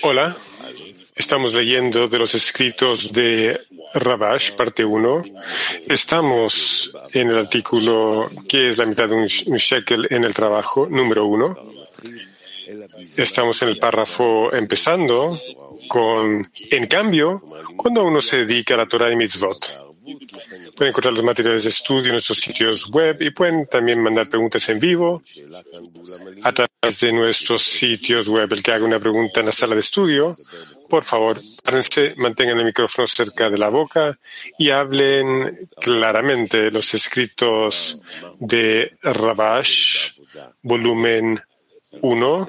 Hola, estamos leyendo de los escritos de Rabash, parte 1. Estamos en el artículo que es la mitad de un shekel en el trabajo, número 1. Estamos en el párrafo empezando con, en cambio, cuando uno se dedica a la Torah y mitzvot. Pueden encontrar los materiales de estudio en nuestros sitios web y pueden también mandar preguntas en vivo a través de nuestros sitios web. El que haga una pregunta en la sala de estudio, por favor, párense, mantengan el micrófono cerca de la boca y hablen claramente los escritos de Rabash, volumen 1,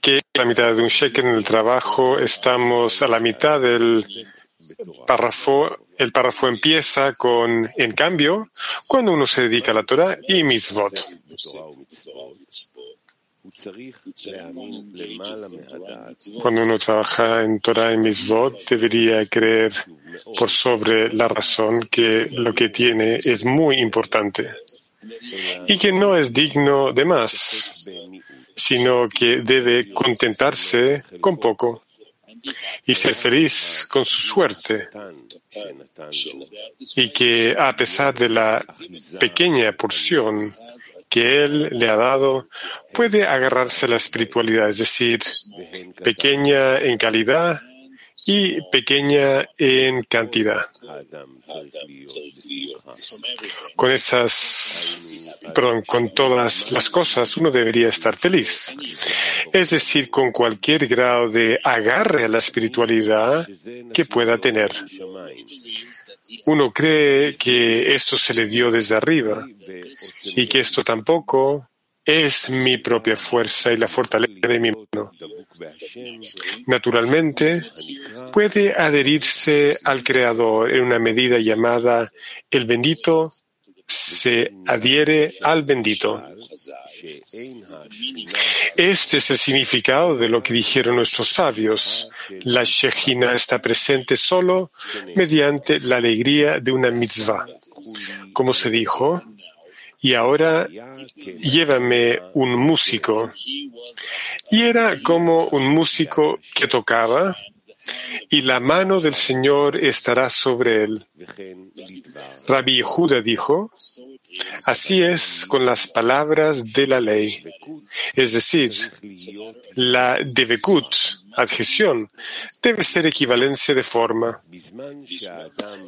que la mitad de un shekel en el trabajo estamos a la mitad del el párrafo empieza con, en cambio, cuando uno se dedica a la Torah y mitzvot. Cuando uno trabaja en Torah y mitzvot, debería creer por sobre la razón que lo que tiene es muy importante y que no es digno de más, sino que debe contentarse con poco y ser feliz con su suerte. Y que a pesar de la pequeña porción que Él le ha dado, puede agarrarse a la espiritualidad, es decir, pequeña en calidad y pequeña en cantidad. Con esas, perdón, con todas las cosas uno debería estar feliz. Es decir, con cualquier grado de agarre a la espiritualidad que pueda tener. Uno cree que esto se le dio desde arriba y que esto tampoco es mi propia fuerza y la fortaleza de mi mano. Naturalmente, puede adherirse al Creador en una medida llamada el bendito se adhiere al bendito. Este es el significado de lo que dijeron nuestros sabios. La Shejina está presente solo mediante la alegría de una mitzvah. Como se dijo, y ahora llévame un músico. Y era como un músico que tocaba y la mano del Señor estará sobre él. Rabbi Yehuda dijo, así es con las palabras de la ley. Es decir, la devekut, adhesión, debe ser equivalencia de forma.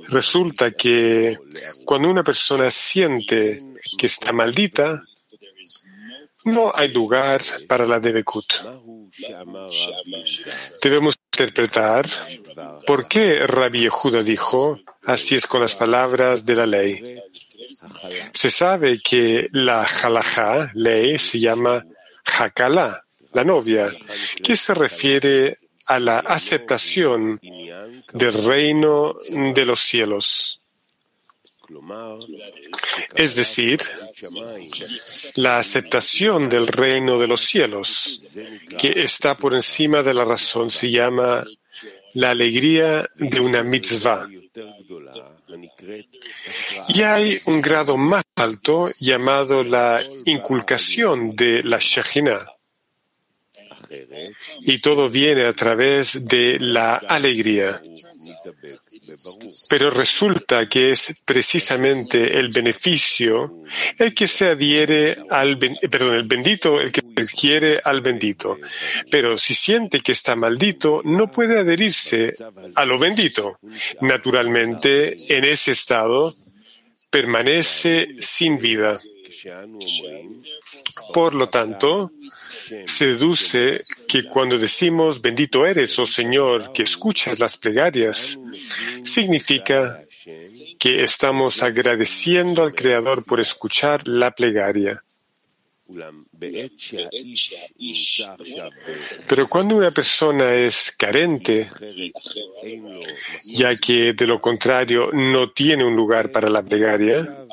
Resulta que cuando una persona siente que está maldita, no hay lugar para la devekut. Debemos interpretar por qué Rabbi Yehuda dijo, así es con las palabras de la ley. Se sabe que la halajá, ley, se llama hakala, la novia, que se refiere a la aceptación del reino de los cielos. Es decir, la aceptación del reino de los cielos, que está por encima de la razón, se llama la alegría de una mitzvah. Y hay un grado más alto llamado la inculcación de la Shekhinah. Y todo viene a través de la alegría. Pero resulta que es precisamente el beneficio el que se adhiere al, perdón, el bendito el que adhiere al bendito. Pero si siente que está maldito, no puede adherirse a lo bendito. Naturalmente, en ese estado, permanece sin vida. Por lo tanto, se deduce que cuando decimos bendito eres, oh Señor, que escuchas las plegarias, significa que estamos agradeciendo al Creador por escuchar la plegaria. Pero cuando una persona es carente, ya que de lo contrario no tiene un lugar para la plegaria,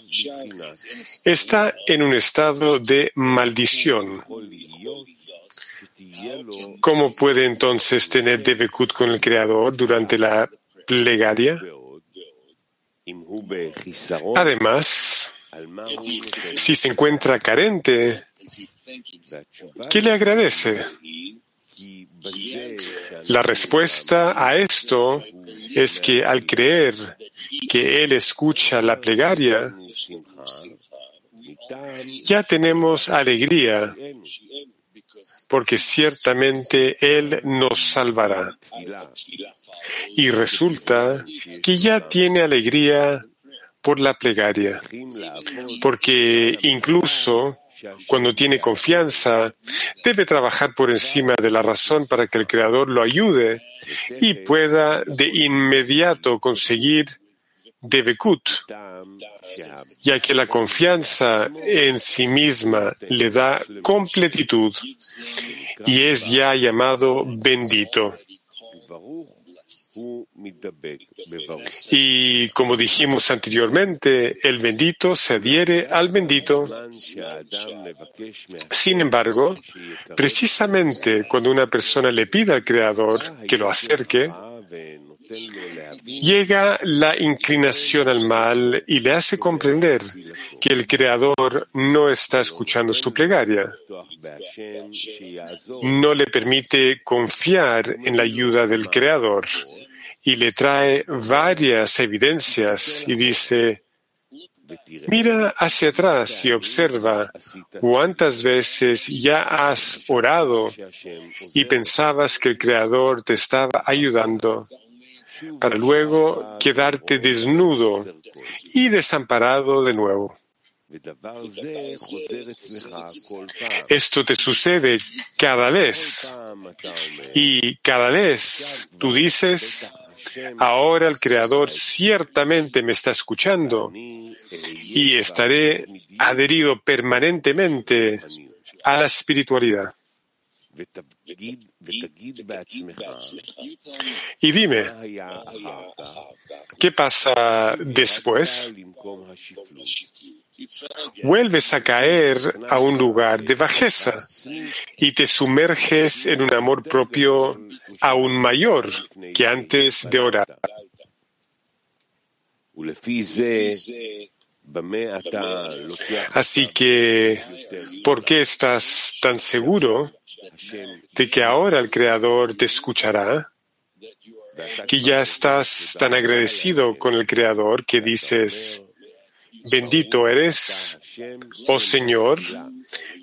está en un estado de maldición. ¿Cómo puede entonces tener Devekut con el Creador durante la plegaria? Además, si se encuentra carente, ¿Qué le agradece? La respuesta a esto es que al creer que Él escucha la plegaria, ya tenemos alegría, porque ciertamente Él nos salvará. Y resulta que ya tiene alegría por la plegaria, porque incluso cuando tiene confianza, debe trabajar por encima de la razón para que el Creador lo ayude y pueda de inmediato conseguir Devekut, ya que la confianza en sí misma le da completitud y es ya llamado bendito. Y como dijimos anteriormente, el bendito se adhiere al bendito. Sin embargo, precisamente cuando una persona le pide al Creador que lo acerque, llega la inclinación al mal y le hace comprender que el Creador no está escuchando su plegaria. No le permite confiar en la ayuda del Creador y le trae varias evidencias y dice, Mira hacia atrás y observa cuántas veces ya has orado y pensabas que el Creador te estaba ayudando para luego quedarte desnudo y desamparado de nuevo. Esto te sucede cada vez y cada vez tú dices, Ahora el Creador ciertamente me está escuchando y estaré adherido permanentemente a la espiritualidad. Y dime, ¿qué pasa después? vuelves a caer a un lugar de bajeza y te sumerges en un amor propio aún mayor que antes de orar. Así que, ¿por qué estás tan seguro de que ahora el Creador te escuchará? Que ya estás tan agradecido con el Creador que dices, Bendito eres, oh Señor,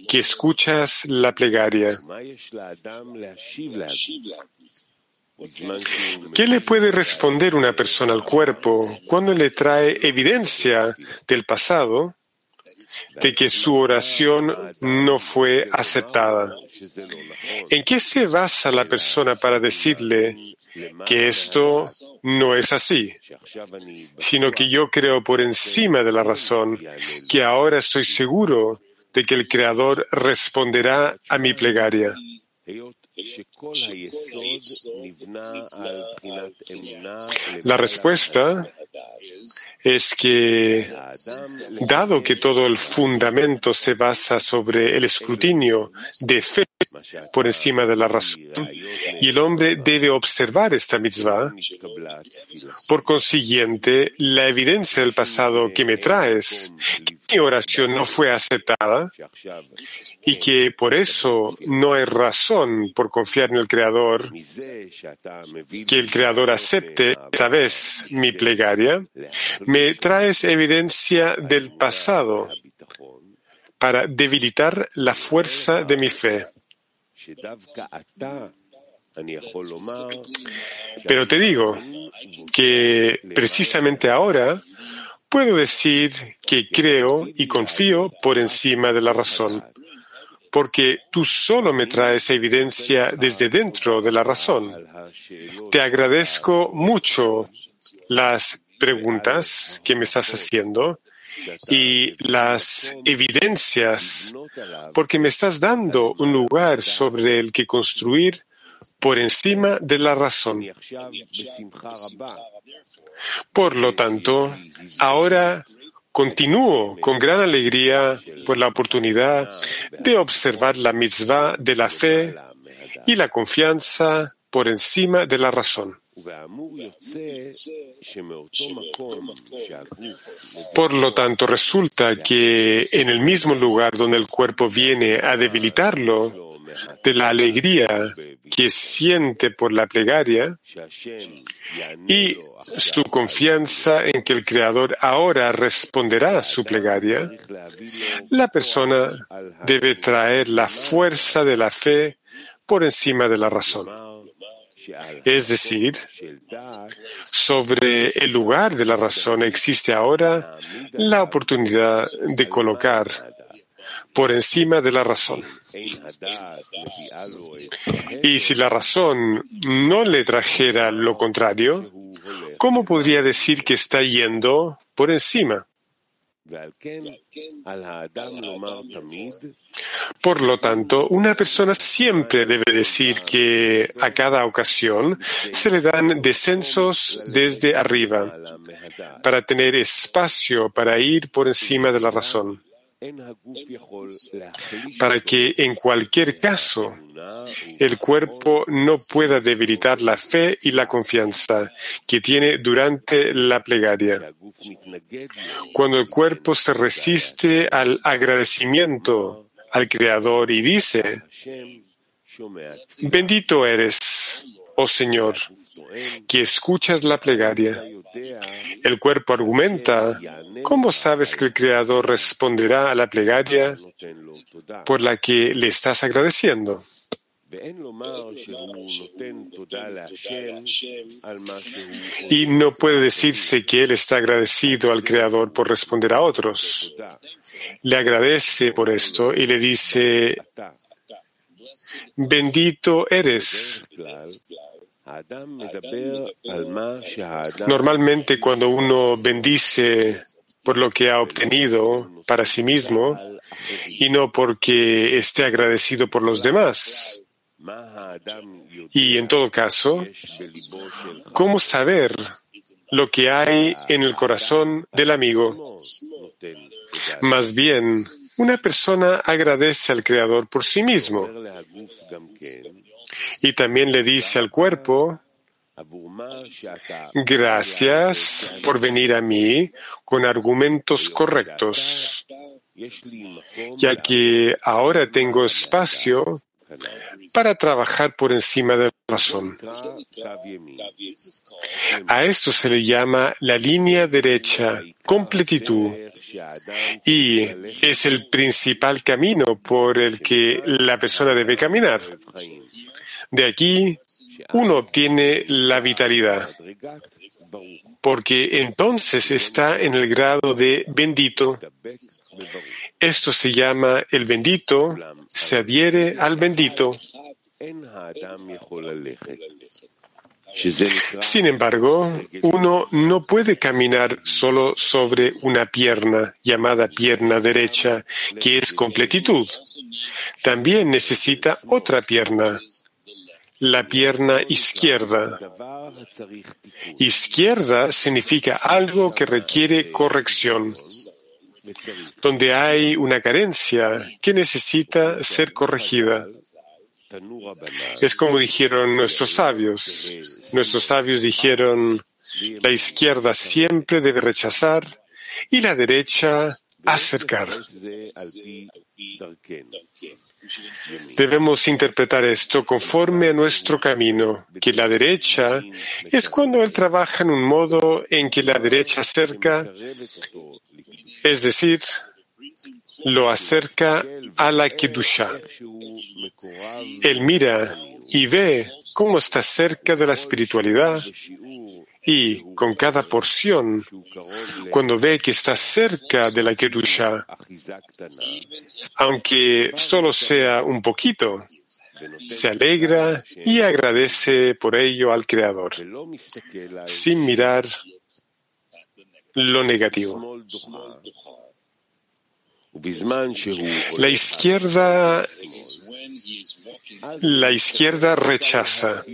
que escuchas la plegaria. ¿Qué le puede responder una persona al cuerpo cuando le trae evidencia del pasado de que su oración no fue aceptada? ¿En qué se basa la persona para decirle que esto no es así, sino que yo creo por encima de la razón que ahora estoy seguro de que el Creador responderá a mi plegaria. La respuesta es que, dado que todo el fundamento se basa sobre el escrutinio de fe por encima de la razón, y el hombre debe observar esta mitzvah, por consiguiente, la evidencia del pasado que me traes, que mi oración no fue aceptada, y que por eso no hay razón por confiar en el Creador, que el Creador acepte esta vez mi plegaria, me traes evidencia del pasado para debilitar la fuerza de mi fe. Pero te digo que precisamente ahora puedo decir que creo y confío por encima de la razón, porque tú solo me traes evidencia desde dentro de la razón. Te agradezco mucho las preguntas que me estás haciendo y las evidencias, porque me estás dando un lugar sobre el que construir por encima de la razón. Por lo tanto, ahora continúo con gran alegría por la oportunidad de observar la mitzvah de la fe y la confianza por encima de la razón. Por lo tanto, resulta que en el mismo lugar donde el cuerpo viene a debilitarlo, de la alegría que siente por la plegaria y su confianza en que el Creador ahora responderá a su plegaria, la persona debe traer la fuerza de la fe por encima de la razón. Es decir, sobre el lugar de la razón existe ahora la oportunidad de colocar por encima de la razón. Y si la razón no le trajera lo contrario, ¿cómo podría decir que está yendo por encima? Por lo tanto, una persona siempre debe decir que a cada ocasión se le dan descensos desde arriba para tener espacio para ir por encima de la razón para que en cualquier caso el cuerpo no pueda debilitar la fe y la confianza que tiene durante la plegaria. Cuando el cuerpo se resiste al agradecimiento al Creador y dice, bendito eres, oh Señor, que escuchas la plegaria. El cuerpo argumenta, ¿cómo sabes que el Creador responderá a la plegaria por la que le estás agradeciendo? Y no puede decirse que él está agradecido al Creador por responder a otros. Le agradece por esto y le dice, bendito eres. Normalmente cuando uno bendice por lo que ha obtenido para sí mismo y no porque esté agradecido por los demás. Y en todo caso, ¿cómo saber lo que hay en el corazón del amigo? Más bien, una persona agradece al Creador por sí mismo y también le dice al cuerpo, gracias por venir a mí con argumentos correctos, ya que ahora tengo espacio para trabajar por encima de la razón. A esto se le llama la línea derecha, completitud, y es el principal camino por el que la persona debe caminar. De aquí uno obtiene la vitalidad, porque entonces está en el grado de bendito. Esto se llama el bendito, se adhiere al bendito. Sin embargo, uno no puede caminar solo sobre una pierna llamada pierna derecha, que es completitud. También necesita otra pierna, la pierna izquierda. Izquierda significa algo que requiere corrección, donde hay una carencia que necesita ser corregida. Es como dijeron nuestros sabios. Nuestros sabios dijeron, la izquierda siempre debe rechazar y la derecha acercar. Debemos interpretar esto conforme a nuestro camino, que la derecha es cuando él trabaja en un modo en que la derecha acerca, es decir, lo acerca a la Kedusha. Él mira y ve cómo está cerca de la espiritualidad y con cada porción, cuando ve que está cerca de la Kedusha, aunque solo sea un poquito, se alegra y agradece por ello al Creador, sin mirar lo negativo. La izquierda la izquierda rechaza.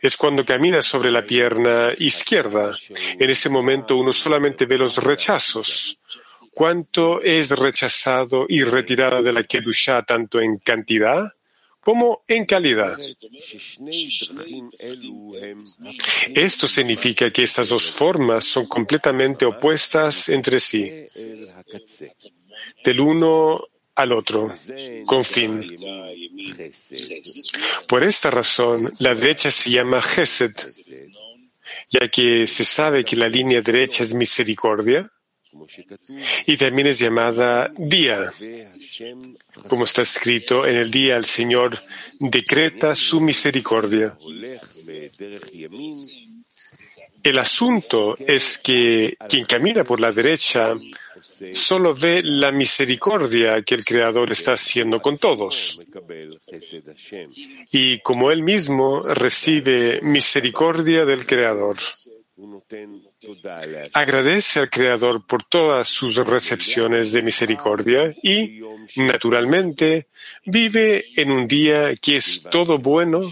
Es cuando camina sobre la pierna izquierda. En ese momento uno solamente ve los rechazos. ¿Cuánto es rechazado y retirado de la Kedusha tanto en cantidad como en calidad. Esto significa que estas dos formas son completamente opuestas entre sí, del uno al otro, con fin. Por esta razón, la derecha se llama Gesed, ya que se sabe que la línea derecha es misericordia y también es llamada día. Como está escrito, en el día el Señor decreta su misericordia. El asunto es que quien camina por la derecha solo ve la misericordia que el Creador está haciendo con todos. Y como él mismo recibe misericordia del Creador. Agradece al Creador por todas sus recepciones de misericordia y, naturalmente, vive en un día que es todo bueno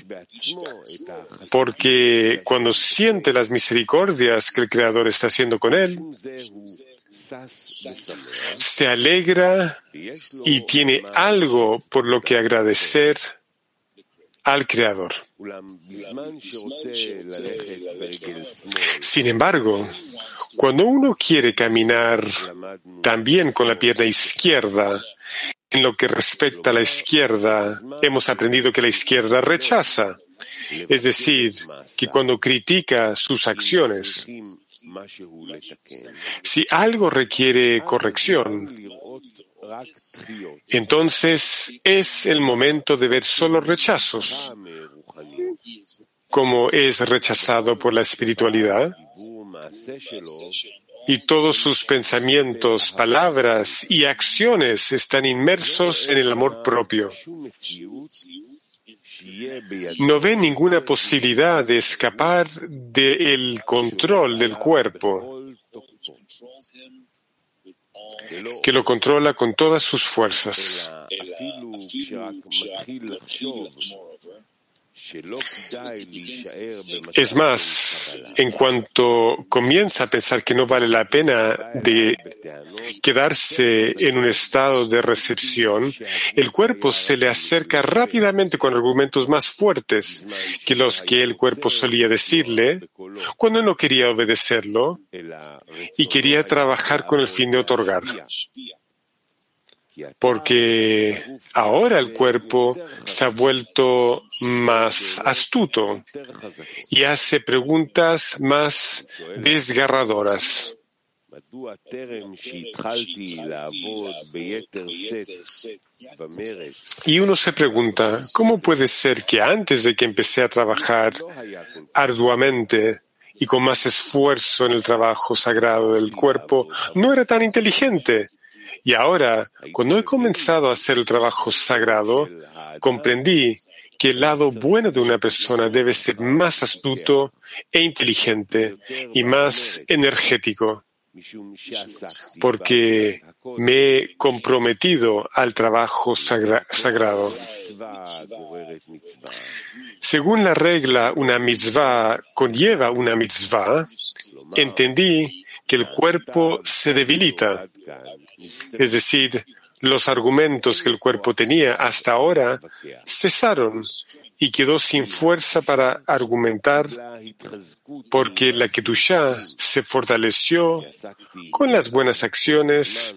porque cuando siente las misericordias que el Creador está haciendo con él, se alegra y tiene algo por lo que agradecer al Creador. Sin embargo, cuando uno quiere caminar también con la pierna izquierda, en lo que respecta a la izquierda, hemos aprendido que la izquierda rechaza, es decir, que cuando critica sus acciones, si algo requiere corrección, entonces es el momento de ver solo rechazos, como es rechazado por la espiritualidad, y todos sus pensamientos, palabras y acciones están inmersos en el amor propio. No ve ninguna posibilidad de escapar del control del cuerpo que lo controla con todas sus fuerzas. Es más, en cuanto comienza a pensar que no vale la pena de quedarse en un estado de recepción, el cuerpo se le acerca rápidamente con argumentos más fuertes que los que el cuerpo solía decirle cuando no quería obedecerlo y quería trabajar con el fin de otorgar porque ahora el cuerpo se ha vuelto más astuto y hace preguntas más desgarradoras. Y uno se pregunta, ¿cómo puede ser que antes de que empecé a trabajar arduamente y con más esfuerzo en el trabajo sagrado del cuerpo, no era tan inteligente? Y ahora, cuando he comenzado a hacer el trabajo sagrado, comprendí que el lado bueno de una persona debe ser más astuto e inteligente y más energético, porque me he comprometido al trabajo sagrado. Según la regla, una mitzvah conlleva una mitzvah, entendí que el cuerpo se debilita es decir, los argumentos que el cuerpo tenía hasta ahora cesaron y quedó sin fuerza para argumentar porque la Kedusha se fortaleció con las buenas acciones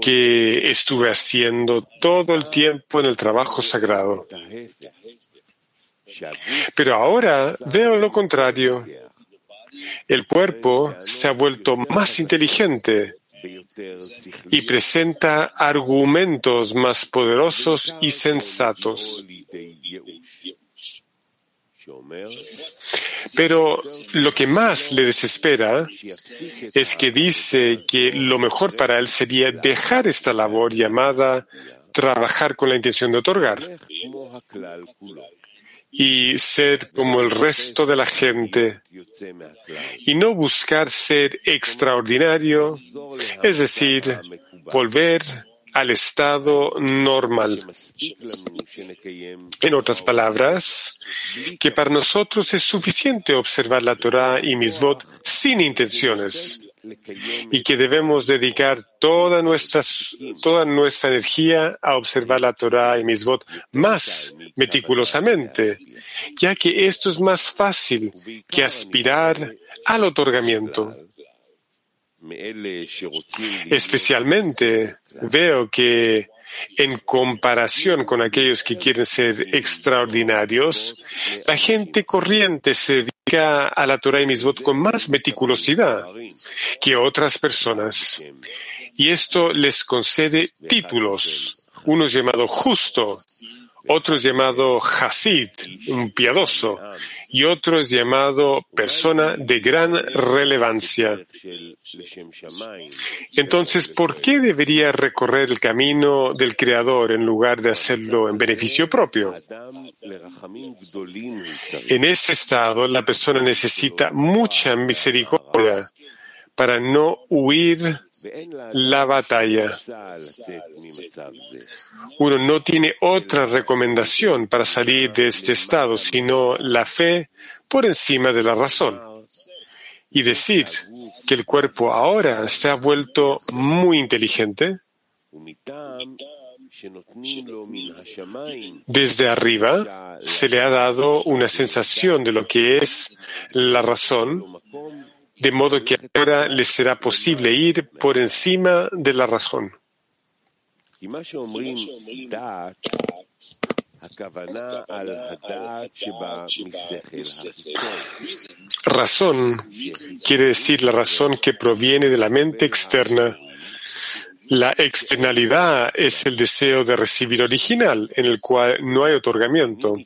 que estuve haciendo todo el tiempo en el trabajo sagrado. Pero ahora veo lo contrario. El cuerpo se ha vuelto más inteligente y presenta argumentos más poderosos y sensatos. Pero lo que más le desespera es que dice que lo mejor para él sería dejar esta labor llamada trabajar con la intención de otorgar y ser como el resto de la gente y no buscar ser extraordinario, es decir, volver al estado normal. En otras palabras, que para nosotros es suficiente observar la Torah y Misvot sin intenciones, y que debemos dedicar toda nuestra, toda nuestra energía a observar la Torah y Misvot más meticulosamente, ya que esto es más fácil que aspirar al otorgamiento. Especialmente veo que en comparación con aquellos que quieren ser extraordinarios, la gente corriente se dedica a la Torah y Misbot con más meticulosidad que otras personas. Y esto les concede títulos. Uno es llamado justo, otro es Hasid, un piadoso, y otro es llamado persona de gran relevancia. Entonces, ¿por qué debería recorrer el camino del Creador en lugar de hacerlo en beneficio propio? En ese estado, la persona necesita mucha misericordia para no huir la batalla. Uno no tiene otra recomendación para salir de este estado, sino la fe por encima de la razón. Y decir que el cuerpo ahora se ha vuelto muy inteligente. Desde arriba se le ha dado una sensación de lo que es la razón de modo que ahora les será posible ir por encima de la razón. Razón quiere decir la razón que proviene de la mente externa. La externalidad es el deseo de recibir original, en el cual no hay otorgamiento.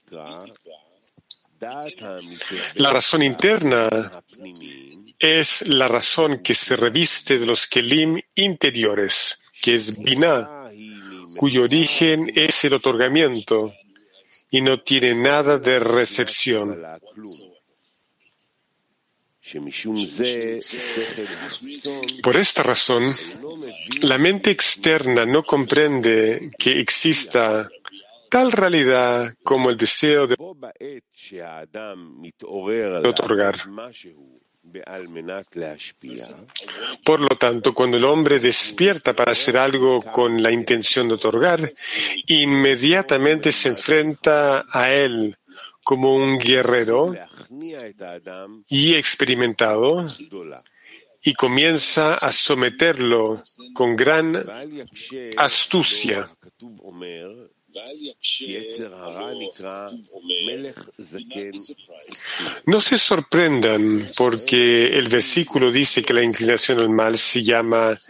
La razón interna es la razón que se reviste de los kelim interiores, que es Binah, cuyo origen es el otorgamiento y no tiene nada de recepción. Por esta razón, la mente externa no comprende que exista tal realidad como el deseo de otorgar. Por lo tanto, cuando el hombre despierta para hacer algo con la intención de otorgar, inmediatamente se enfrenta a él como un guerrero y experimentado y comienza a someterlo con gran astucia. No se sorprendan porque el versículo dice que la inclinación al mal se llama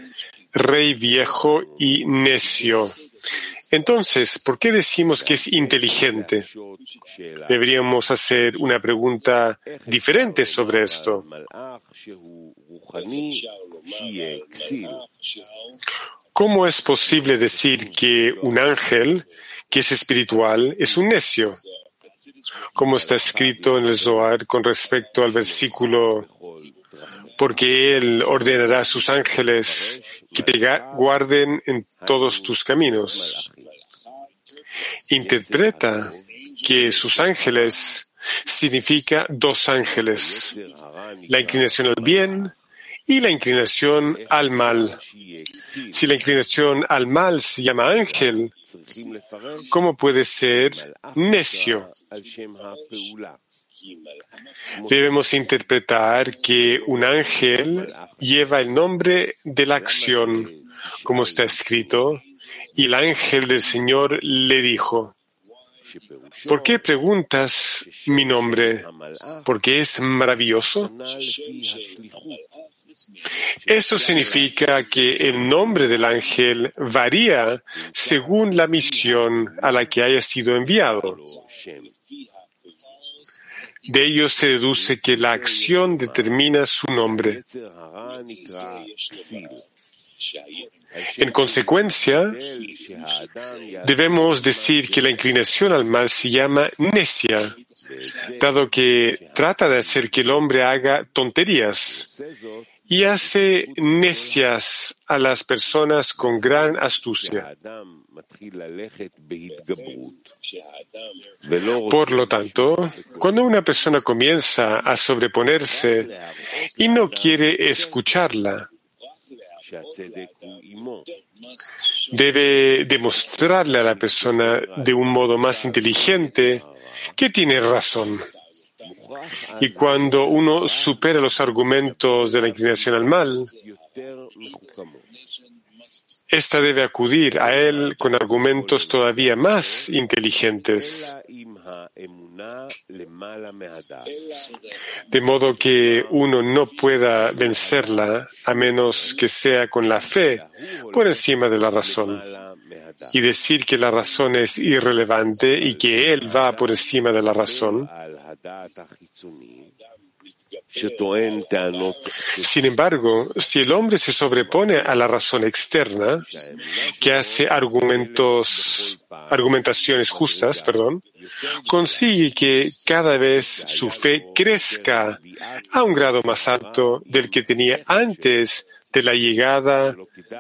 rey viejo y necio. Entonces, ¿por qué decimos que es inteligente? Deberíamos hacer una pregunta diferente sobre esto. ¿Cómo es posible decir que un ángel que es espiritual es un necio? Como está escrito en el Zohar con respecto al versículo, porque Él ordenará a sus ángeles que te guarden en todos tus caminos. Interpreta que sus ángeles significa dos ángeles, la inclinación al bien y la inclinación al mal. Si la inclinación al mal se llama ángel, ¿cómo puede ser necio? Debemos interpretar que un ángel lleva el nombre de la acción, como está escrito, y el ángel del Señor le dijo, ¿por qué preguntas mi nombre? ¿Porque es maravilloso? Eso significa que el nombre del ángel varía según la misión a la que haya sido enviado. De ello se deduce que la acción determina su nombre. En consecuencia, debemos decir que la inclinación al mal se llama necia, dado que trata de hacer que el hombre haga tonterías y hace necias a las personas con gran astucia. Por lo tanto, cuando una persona comienza a sobreponerse y no quiere escucharla, debe demostrarle a la persona de un modo más inteligente que tiene razón. Y cuando uno supera los argumentos de la inclinación al mal, esta debe acudir a él con argumentos todavía más inteligentes. De modo que uno no pueda vencerla a menos que sea con la fe por encima de la razón. Y decir que la razón es irrelevante y que él va por encima de la razón sin embargo, si el hombre se sobrepone a la razón externa, que hace argumentos, argumentaciones justas, perdón, consigue que cada vez su fe crezca a un grado más alto del que tenía antes de la llegada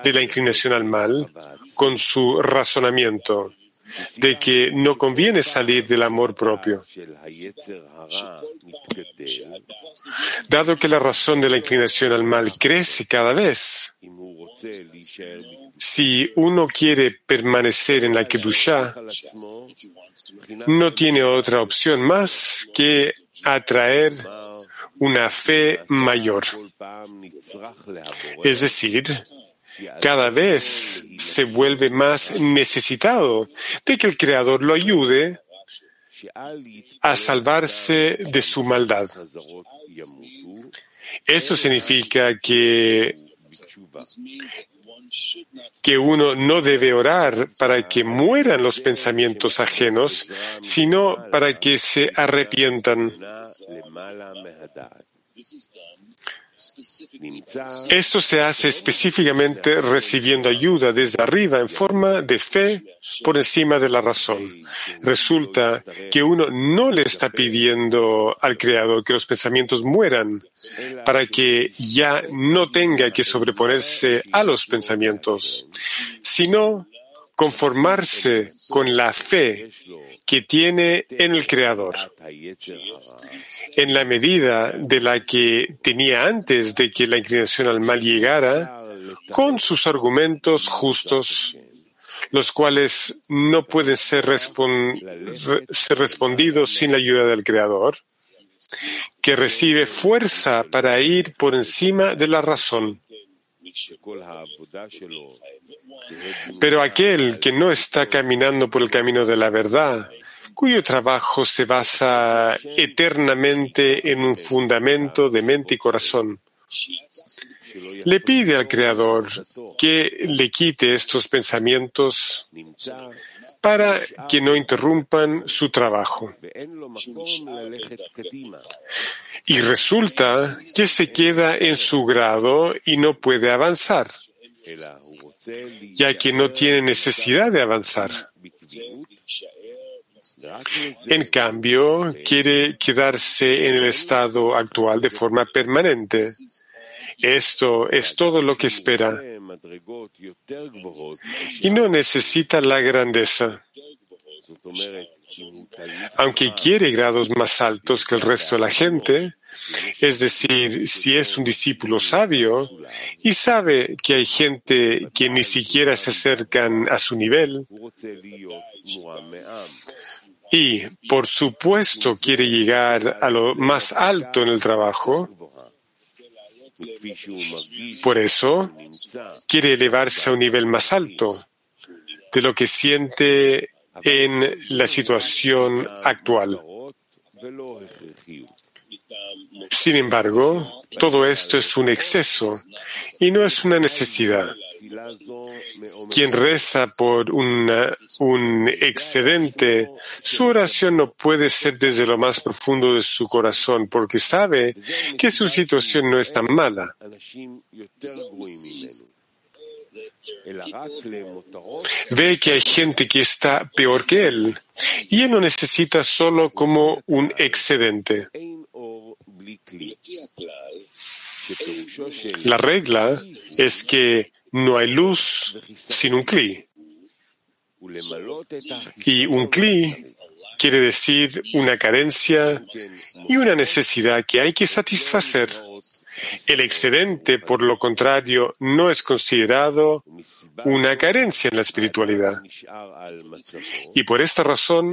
de la inclinación al mal con su razonamiento de que no conviene salir del amor propio. Dado que la razón de la inclinación al mal crece cada vez, si uno quiere permanecer en la Kedusha, no tiene otra opción más que atraer una fe mayor. Es decir, cada vez se vuelve más necesitado de que el Creador lo ayude a salvarse de su maldad. Esto significa que, que uno no debe orar para que mueran los pensamientos ajenos, sino para que se arrepientan. Esto se hace específicamente recibiendo ayuda desde arriba en forma de fe por encima de la razón. Resulta que uno no le está pidiendo al Creador que los pensamientos mueran para que ya no tenga que sobreponerse a los pensamientos, sino conformarse con la fe que tiene en el Creador, en la medida de la que tenía antes de que la inclinación al mal llegara, con sus argumentos justos, los cuales no pueden ser, respondidos sin la ayuda del Creador, que recibe fuerza para ir por encima de la razón. Pero aquel que no está caminando por el camino de la verdad, cuyo trabajo se basa eternamente en un fundamento de mente y corazón, le pide al Creador que le quite estos pensamientos para que no interrumpan su trabajo. Y resulta que se queda en su grado y no puede avanzar, ya que no tiene necesidad de avanzar. En cambio, quiere quedarse en el estado actual de forma permanente. Esto es todo lo que espera. Y no necesita la grandeza. Aunque quiere grados más altos que el resto de la gente, es decir, si es un discípulo sabio y sabe que hay gente que ni siquiera se acercan a su nivel, y, por supuesto, quiere llegar a lo más alto en el trabajo, por eso quiere elevarse a un nivel más alto de lo que siente en la situación actual. Sin embargo, todo esto es un exceso y no es una necesidad. Quien reza por un excedente, su oración no puede ser desde lo más profundo de su corazón porque sabe que su situación no es tan mala. Ve que hay gente que está peor que él y él no necesita solo como un excedente. La regla es que no hay luz sin un cli. Y un kli quiere decir una carencia y una necesidad que hay que satisfacer. El excedente, por lo contrario, no es considerado una carencia en la espiritualidad. Y por esta razón,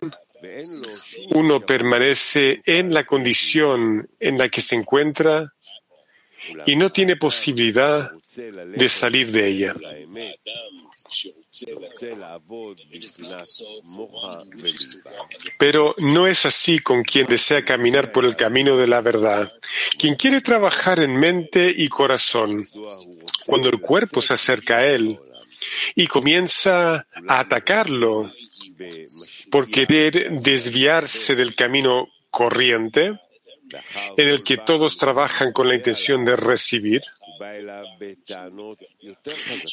uno permanece en la condición en la que se encuentra y no tiene posibilidad de salir de ella. Pero no es así con quien desea caminar por el camino de la verdad. Quien quiere trabajar en mente y corazón, cuando el cuerpo se acerca a él y comienza a atacarlo por querer desviarse del camino corriente, en el que todos trabajan con la intención de recibir,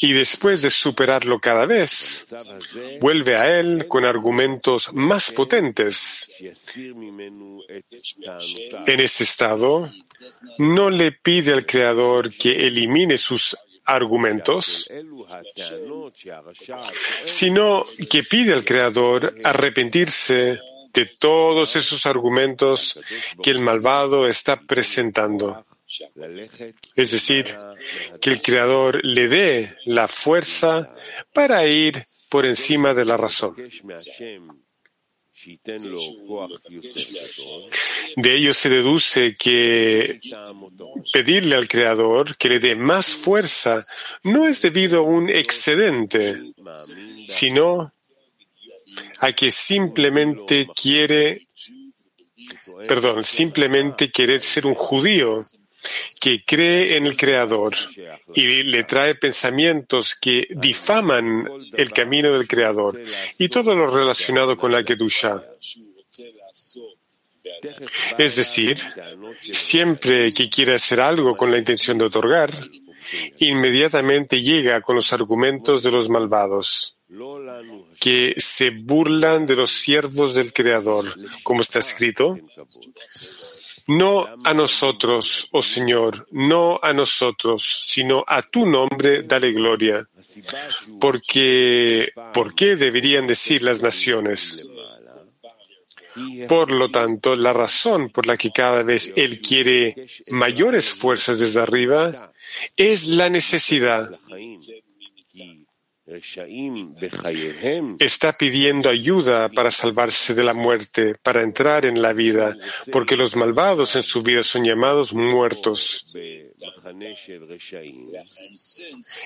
y después de superarlo cada vez, vuelve a él con argumentos más potentes. En ese estado, no le pide al Creador que elimine sus argumentos, sino que pide al Creador arrepentirse de todos esos argumentos que el malvado está presentando. Es decir, que el Creador le dé la fuerza para ir por encima de la razón. De ello se deduce que pedirle al Creador que le dé más fuerza no es debido a un excedente, sino a que simplemente quiere, perdón, simplemente querer ser un judío que cree en el Creador y le trae pensamientos que difaman el camino del Creador y todo lo relacionado con la Kedusha. Es decir, siempre que quiere hacer algo con la intención de otorgar, inmediatamente llega con los argumentos de los malvados, que se burlan de los siervos del Creador, como está escrito. No a nosotros, oh Señor, no a nosotros, sino a tu nombre dale gloria. Porque, ¿por qué deberían decir las naciones? Por lo tanto, la razón por la que cada vez Él quiere mayores fuerzas desde arriba es la necesidad Está pidiendo ayuda para salvarse de la muerte, para entrar en la vida, porque los malvados en su vida son llamados muertos.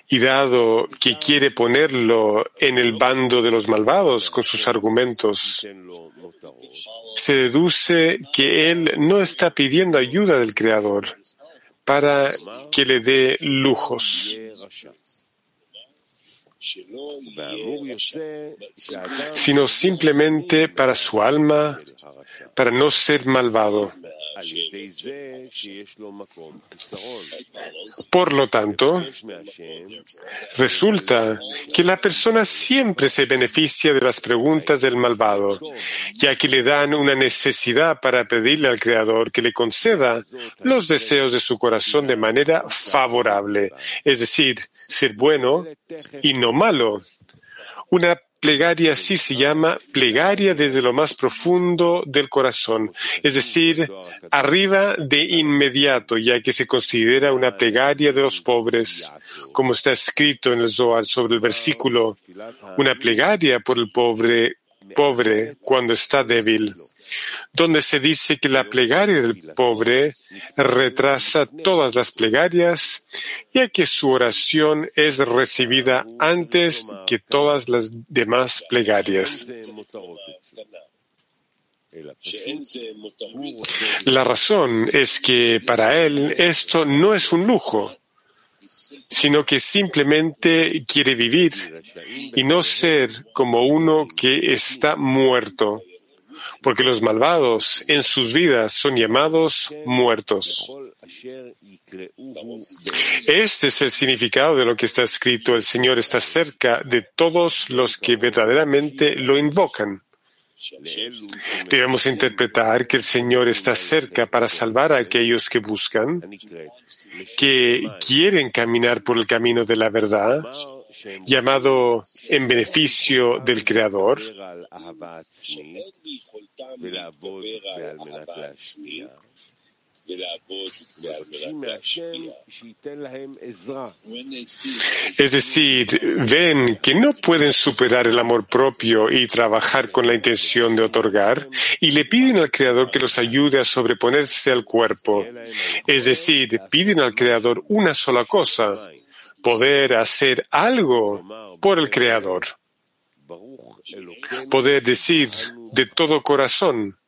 Y dado que quiere ponerlo en el bando de los malvados con sus argumentos, se deduce que él no está pidiendo ayuda del Creador para que le dé lujos sino simplemente para su alma, para no ser malvado. Por lo tanto, resulta que la persona siempre se beneficia de las preguntas del malvado, ya que le dan una necesidad para pedirle al Creador que le conceda los deseos de su corazón de manera favorable, es decir, ser bueno y no malo. Una plegaria así se llama plegaria desde lo más profundo del corazón, es decir, arriba de inmediato, ya que se considera una plegaria de los pobres, como está escrito en el Zohar sobre el versículo, una plegaria por el pobre, pobre cuando está débil donde se dice que la plegaria del pobre retrasa todas las plegarias, ya que su oración es recibida antes que todas las demás plegarias. La razón es que para él esto no es un lujo, sino que simplemente quiere vivir y no ser como uno que está muerto porque los malvados en sus vidas son llamados muertos. Este es el significado de lo que está escrito. El Señor está cerca de todos los que verdaderamente lo invocan. Debemos interpretar que el Señor está cerca para salvar a aquellos que buscan, que quieren caminar por el camino de la verdad llamado en beneficio del Creador, es decir, ven que no pueden superar el amor propio y trabajar con la intención de otorgar y le piden al Creador que los ayude a sobreponerse al cuerpo. Es decir, piden al Creador una sola cosa, poder hacer algo por el Creador. Poder decir de todo corazón,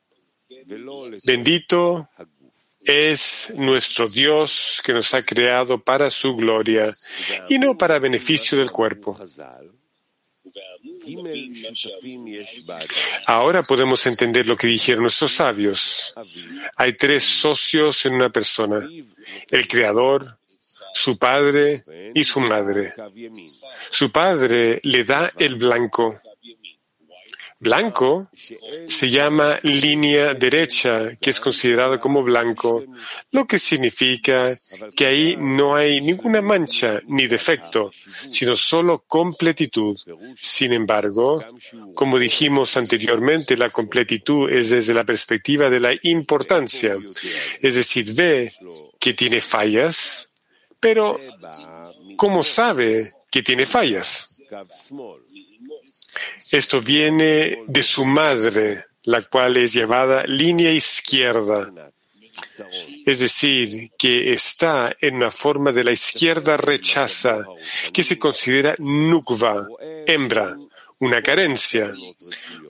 bendito es nuestro Dios que nos ha creado para su gloria y no para beneficio del cuerpo. Ahora podemos entender lo que dijeron nuestros sabios. Hay tres socios en una persona, el Creador, su padre y su madre. Su padre le da el blanco Blanco se llama línea derecha, que es considerada como blanco, lo que significa que ahí no hay ninguna mancha ni defecto, sino solo completitud. Sin embargo, como dijimos anteriormente, la completitud es desde la perspectiva de la importancia, es decir, ve que tiene fallas, pero ¿cómo sabe que tiene fallas? Esto viene de su madre, la cual es llevada línea izquierda. Es decir, que está en una forma de la izquierda rechaza, que se considera nukva, hembra, una carencia.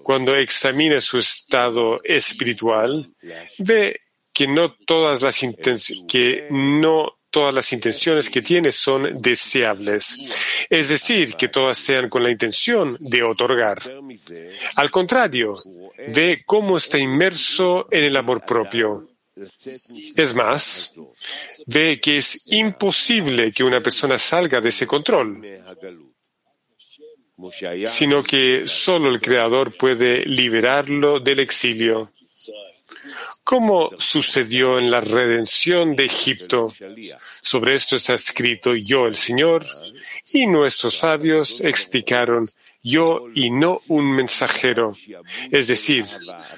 Cuando examina su estado espiritual, ve que no todas las que no todas las intenciones que tiene son deseables. Es decir, que todas sean con la intención de otorgar. Al contrario, ve cómo está inmerso en el amor propio. Es más, ve que es imposible que una persona salga de ese control, sino que solo el Creador puede liberarlo del exilio. ¿Cómo sucedió en la redención de Egipto? Sobre esto está escrito yo, el Señor, y nuestros sabios explicaron yo y no un mensajero. Es decir,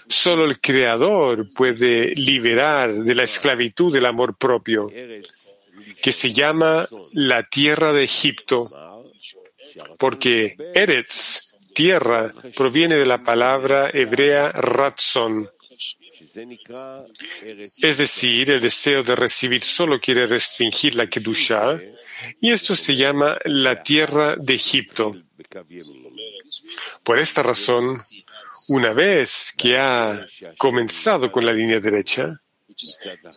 solo el Creador puede liberar de la esclavitud del amor propio, que se llama la tierra de Egipto, porque Eretz, tierra, proviene de la palabra hebrea Ratzon, es decir, el deseo de recibir solo quiere restringir la Kedusha, y esto se llama la tierra de Egipto. Por esta razón, una vez que ha comenzado con la línea derecha,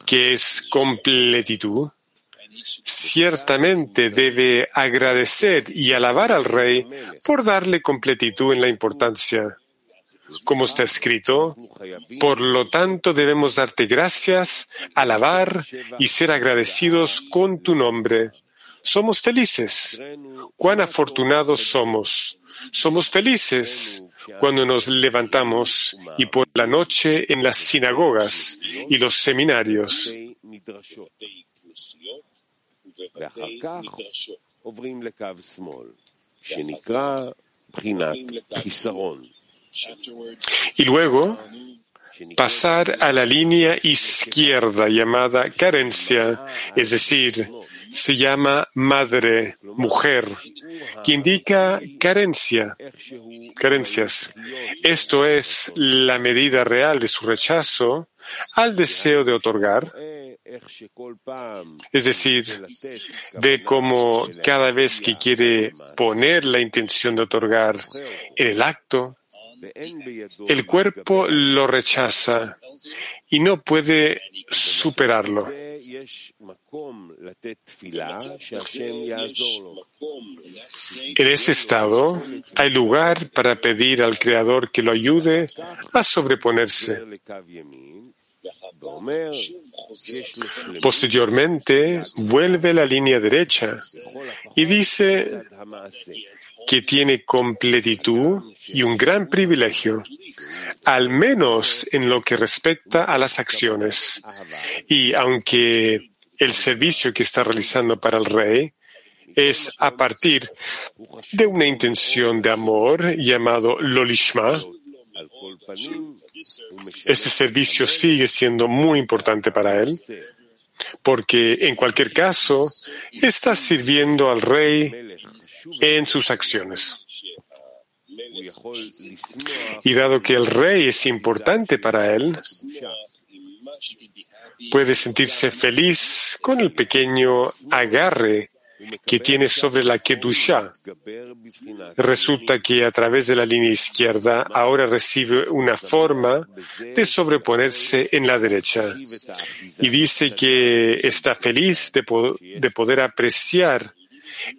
que es completitud, ciertamente debe agradecer y alabar al Rey por darle completitud en la importancia como está escrito, por lo tanto debemos darte gracias, alabar y ser agradecidos con tu nombre. Somos felices. Cuán afortunados somos. Somos felices cuando nos levantamos y por la noche en las sinagogas y los seminarios. Y luego pasar a la línea izquierda llamada carencia, es decir, se llama madre, mujer, que indica carencia, carencias. Esto es la medida real de su rechazo al deseo de otorgar. Es decir, ve cómo cada vez que quiere poner la intención de otorgar en el acto, el cuerpo lo rechaza y no puede superarlo. En ese estado hay lugar para pedir al Creador que lo ayude a sobreponerse. Posteriormente vuelve la línea derecha y dice que tiene completitud y un gran privilegio, al menos en lo que respecta a las acciones. Y aunque el servicio que está realizando para el rey es a partir de una intención de amor llamado Lolishma. Este servicio sigue siendo muy importante para él, porque en cualquier caso está sirviendo al rey en sus acciones. Y dado que el rey es importante para él, puede sentirse feliz con el pequeño agarre que tiene sobre la Kedusha. Resulta que a través de la línea izquierda ahora recibe una forma de sobreponerse en la derecha. Y dice que está feliz de, de poder apreciar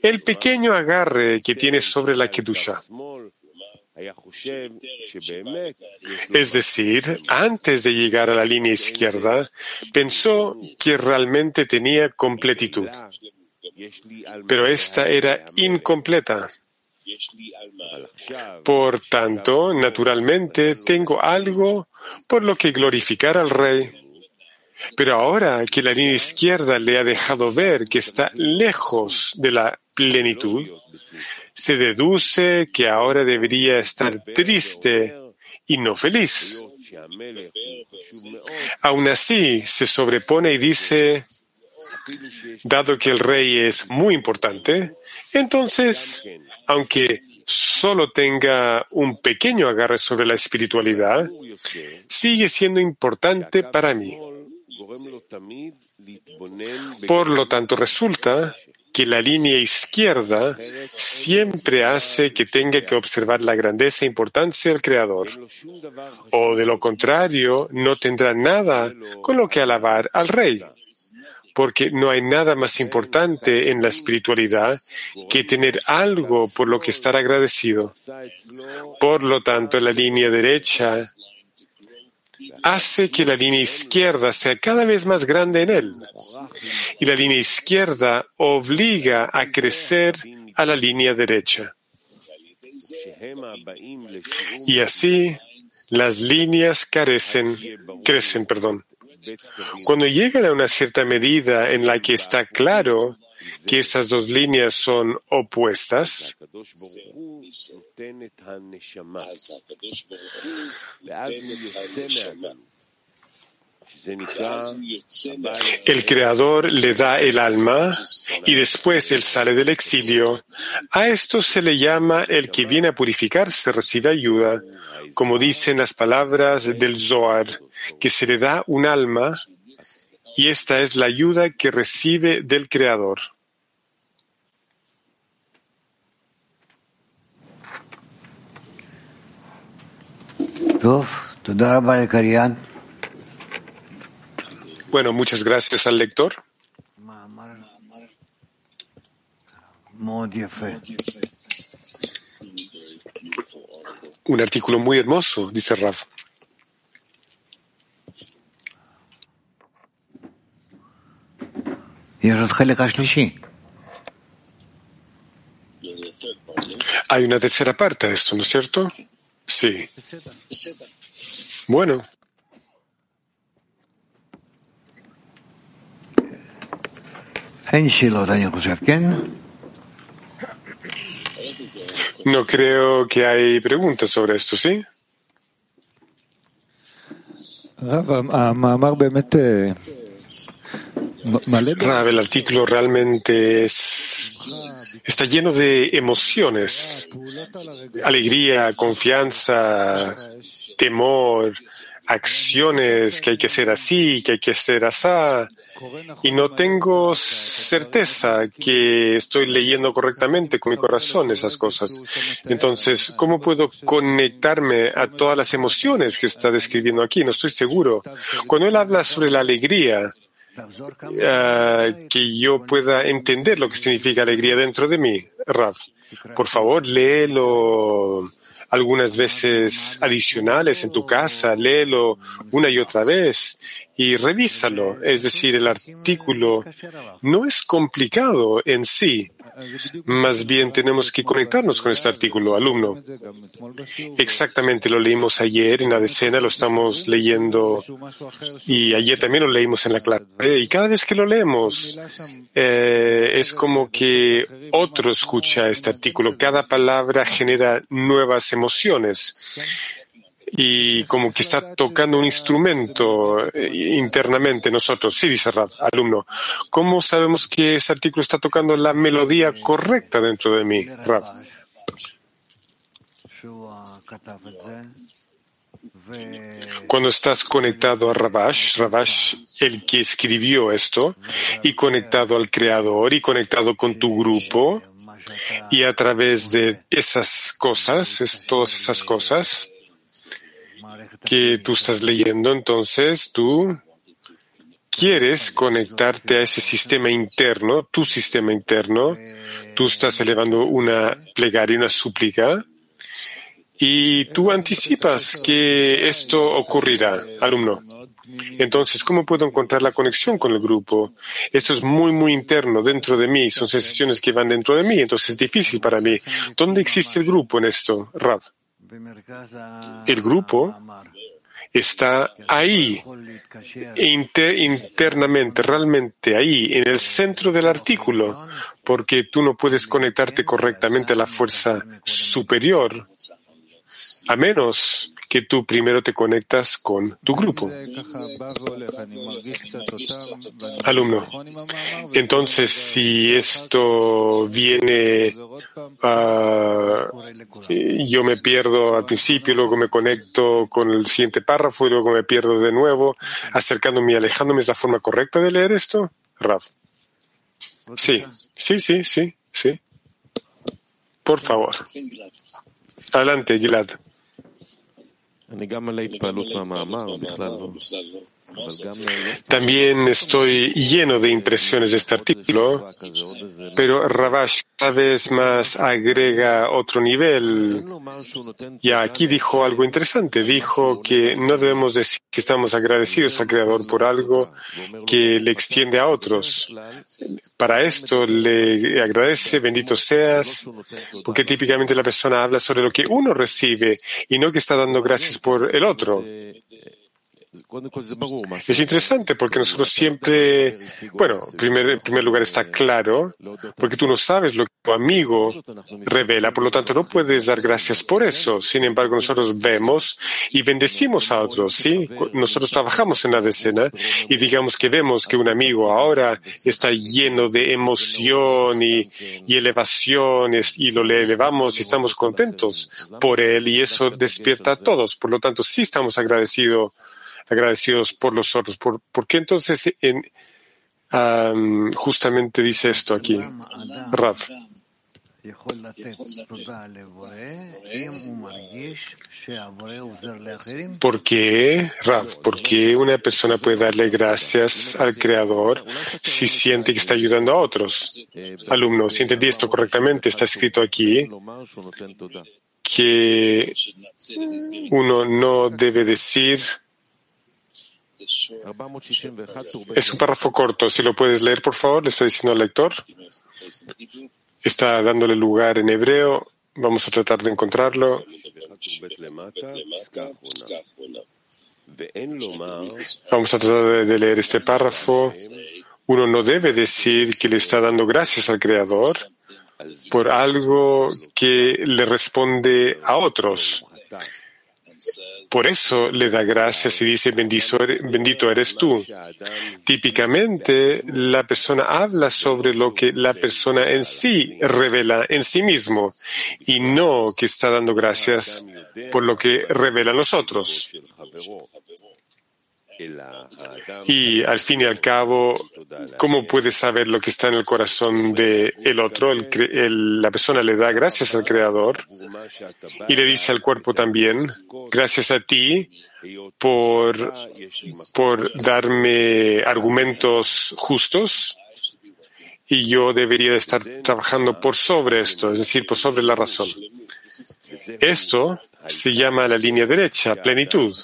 el pequeño agarre que tiene sobre la Kedusha. Es decir, antes de llegar a la línea izquierda, pensó que realmente tenía completitud. Pero esta era incompleta. Por tanto, naturalmente, tengo algo por lo que glorificar al Rey. Pero ahora que la línea izquierda le ha dejado ver que está lejos de la plenitud, se deduce que ahora debería estar triste y no feliz. Aún así, se sobrepone y dice, dado que el rey es muy importante, entonces, aunque solo tenga un pequeño agarre sobre la espiritualidad, sigue siendo importante para mí. Por lo tanto, resulta que la línea izquierda siempre hace que tenga que observar la grandeza e importancia del Creador. O de lo contrario, no tendrá nada con lo que alabar al Rey. Porque no hay nada más importante en la espiritualidad que tener algo por lo que estar agradecido. Por lo tanto, la línea derecha hace que la línea izquierda sea cada vez más grande en él. Y la línea izquierda obliga a crecer a la línea derecha. Y así las líneas carecen, crecen, perdón. Cuando llegan a una cierta medida en la que está claro que estas dos líneas son opuestas, el Creador le da el alma y después él sale del exilio. A esto se le llama el que viene a purificarse recibe ayuda, como dicen las palabras del Zohar, que se le da un alma y esta es la ayuda que recibe del Creador. Bueno, muchas gracias al lector. Un artículo muy hermoso, dice Raf. Hay una tercera parte de esto, ¿no es cierto? Sí. Bueno. No creo que hay preguntas sobre esto, ¿sí? Rab, el artículo realmente es, está lleno de emociones, alegría, confianza, temor, acciones que hay que hacer así, que hay que hacer así. Y no tengo certeza que estoy leyendo correctamente con mi corazón esas cosas. Entonces, ¿cómo puedo conectarme a todas las emociones que está describiendo aquí? No estoy seguro. Cuando él habla sobre la alegría, eh, que yo pueda entender lo que significa alegría dentro de mí. Raf, por favor, léelo algunas veces adicionales en tu casa, léelo una y otra vez y revísalo. Es decir, el artículo no es complicado en sí. Más bien tenemos que conectarnos con este artículo, alumno. Exactamente, lo leímos ayer en la decena, lo estamos leyendo y ayer también lo leímos en la clase. Y cada vez que lo leemos, eh, es como que otro escucha este artículo. Cada palabra genera nuevas emociones y como que está tocando un instrumento eh, internamente nosotros. Sí, dice Rab, alumno. ¿Cómo sabemos que ese artículo está tocando la melodía correcta dentro de mí, Rab? Cuando estás conectado a Rabash, Rabash, el que escribió esto, y conectado al Creador, y conectado con tu grupo, y a través de esas cosas, es, todas esas cosas, que tú estás leyendo, entonces tú quieres conectarte a ese sistema interno, tu sistema interno, tú estás elevando una plegaria, una súplica, y tú anticipas que esto ocurrirá, alumno. Entonces, ¿cómo puedo encontrar la conexión con el grupo? Esto es muy, muy interno dentro de mí, son sensaciones que van dentro de mí, entonces es difícil para mí. ¿Dónde existe el grupo en esto, Rav? El grupo está ahí, internamente, realmente ahí, en el centro del artículo, porque tú no puedes conectarte correctamente a la fuerza superior, a menos que tú primero te conectas con tu grupo. Alumno. Entonces, si esto viene, uh, yo me pierdo al principio, luego me conecto con el siguiente párrafo y luego me pierdo de nuevo, acercándome y alejándome, ¿es la forma correcta de leer esto? Raf. Sí, sí, sí, sí, sí. Por favor. Adelante, Gilad. אני גם מלא התפעלות מהמאמר, לא. בכלל לא. También estoy lleno de impresiones de este artículo, pero Ravash cada vez más agrega otro nivel. Y aquí dijo algo interesante. Dijo que no debemos decir que estamos agradecidos al Creador por algo que le extiende a otros. Para esto le agradece, bendito seas, porque típicamente la persona habla sobre lo que uno recibe y no que está dando gracias por el otro. Es interesante porque nosotros siempre, bueno, primer, en primer lugar está claro, porque tú no sabes lo que tu amigo revela, por lo tanto no puedes dar gracias por eso. Sin embargo, nosotros vemos y bendecimos a otros, ¿sí? Nosotros trabajamos en la decena y digamos que vemos que un amigo ahora está lleno de emoción y, y elevación y lo le elevamos y estamos contentos por él y eso despierta a todos. Por lo tanto, sí estamos agradecidos agradecidos por los otros. ¿Por, por qué entonces en, justamente dice esto aquí, Rav? ¿Por qué, Rav? ¿Por qué una persona puede darle gracias al Creador si siente que está ayudando a otros? Alumno, si entendí esto correctamente, está escrito aquí que uno no debe decir es un párrafo corto. Si lo puedes leer, por favor, le está diciendo al lector. Está dándole lugar en hebreo. Vamos a tratar de encontrarlo. Vamos a tratar de leer este párrafo. Uno no debe decir que le está dando gracias al Creador por algo que le responde a otros. Por eso le da gracias y dice, bendito eres tú. Típicamente, la persona habla sobre lo que la persona en sí revela en sí mismo y no que está dando gracias por lo que revela los otros. Y al fin y al cabo, ¿cómo puedes saber lo que está en el corazón del el otro? la persona le da gracias al Creador y le dice al cuerpo también, gracias a ti por, por darme argumentos justos y yo debería estar trabajando por sobre esto, es decir, por sobre la razón. Esto se llama la línea derecha, plenitud.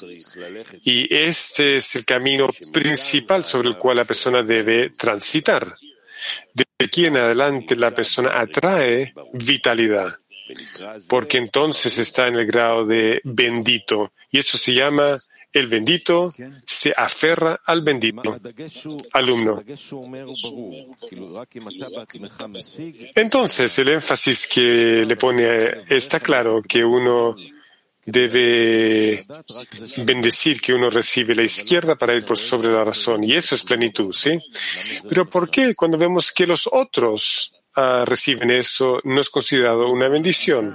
Y este es el camino principal sobre el cual la persona debe transitar. de aquí en adelante la persona atrae vitalidad, porque entonces está en el grado de bendito. Y eso se llama el bendito se aferra al bendito. Alumno. Entonces, el énfasis que le pone está claro que uno debe bendecir que uno recibe la izquierda para ir por sobre la razón. Y eso es plenitud, ¿sí? Pero ¿por qué cuando vemos que los otros uh, reciben eso no es considerado una bendición?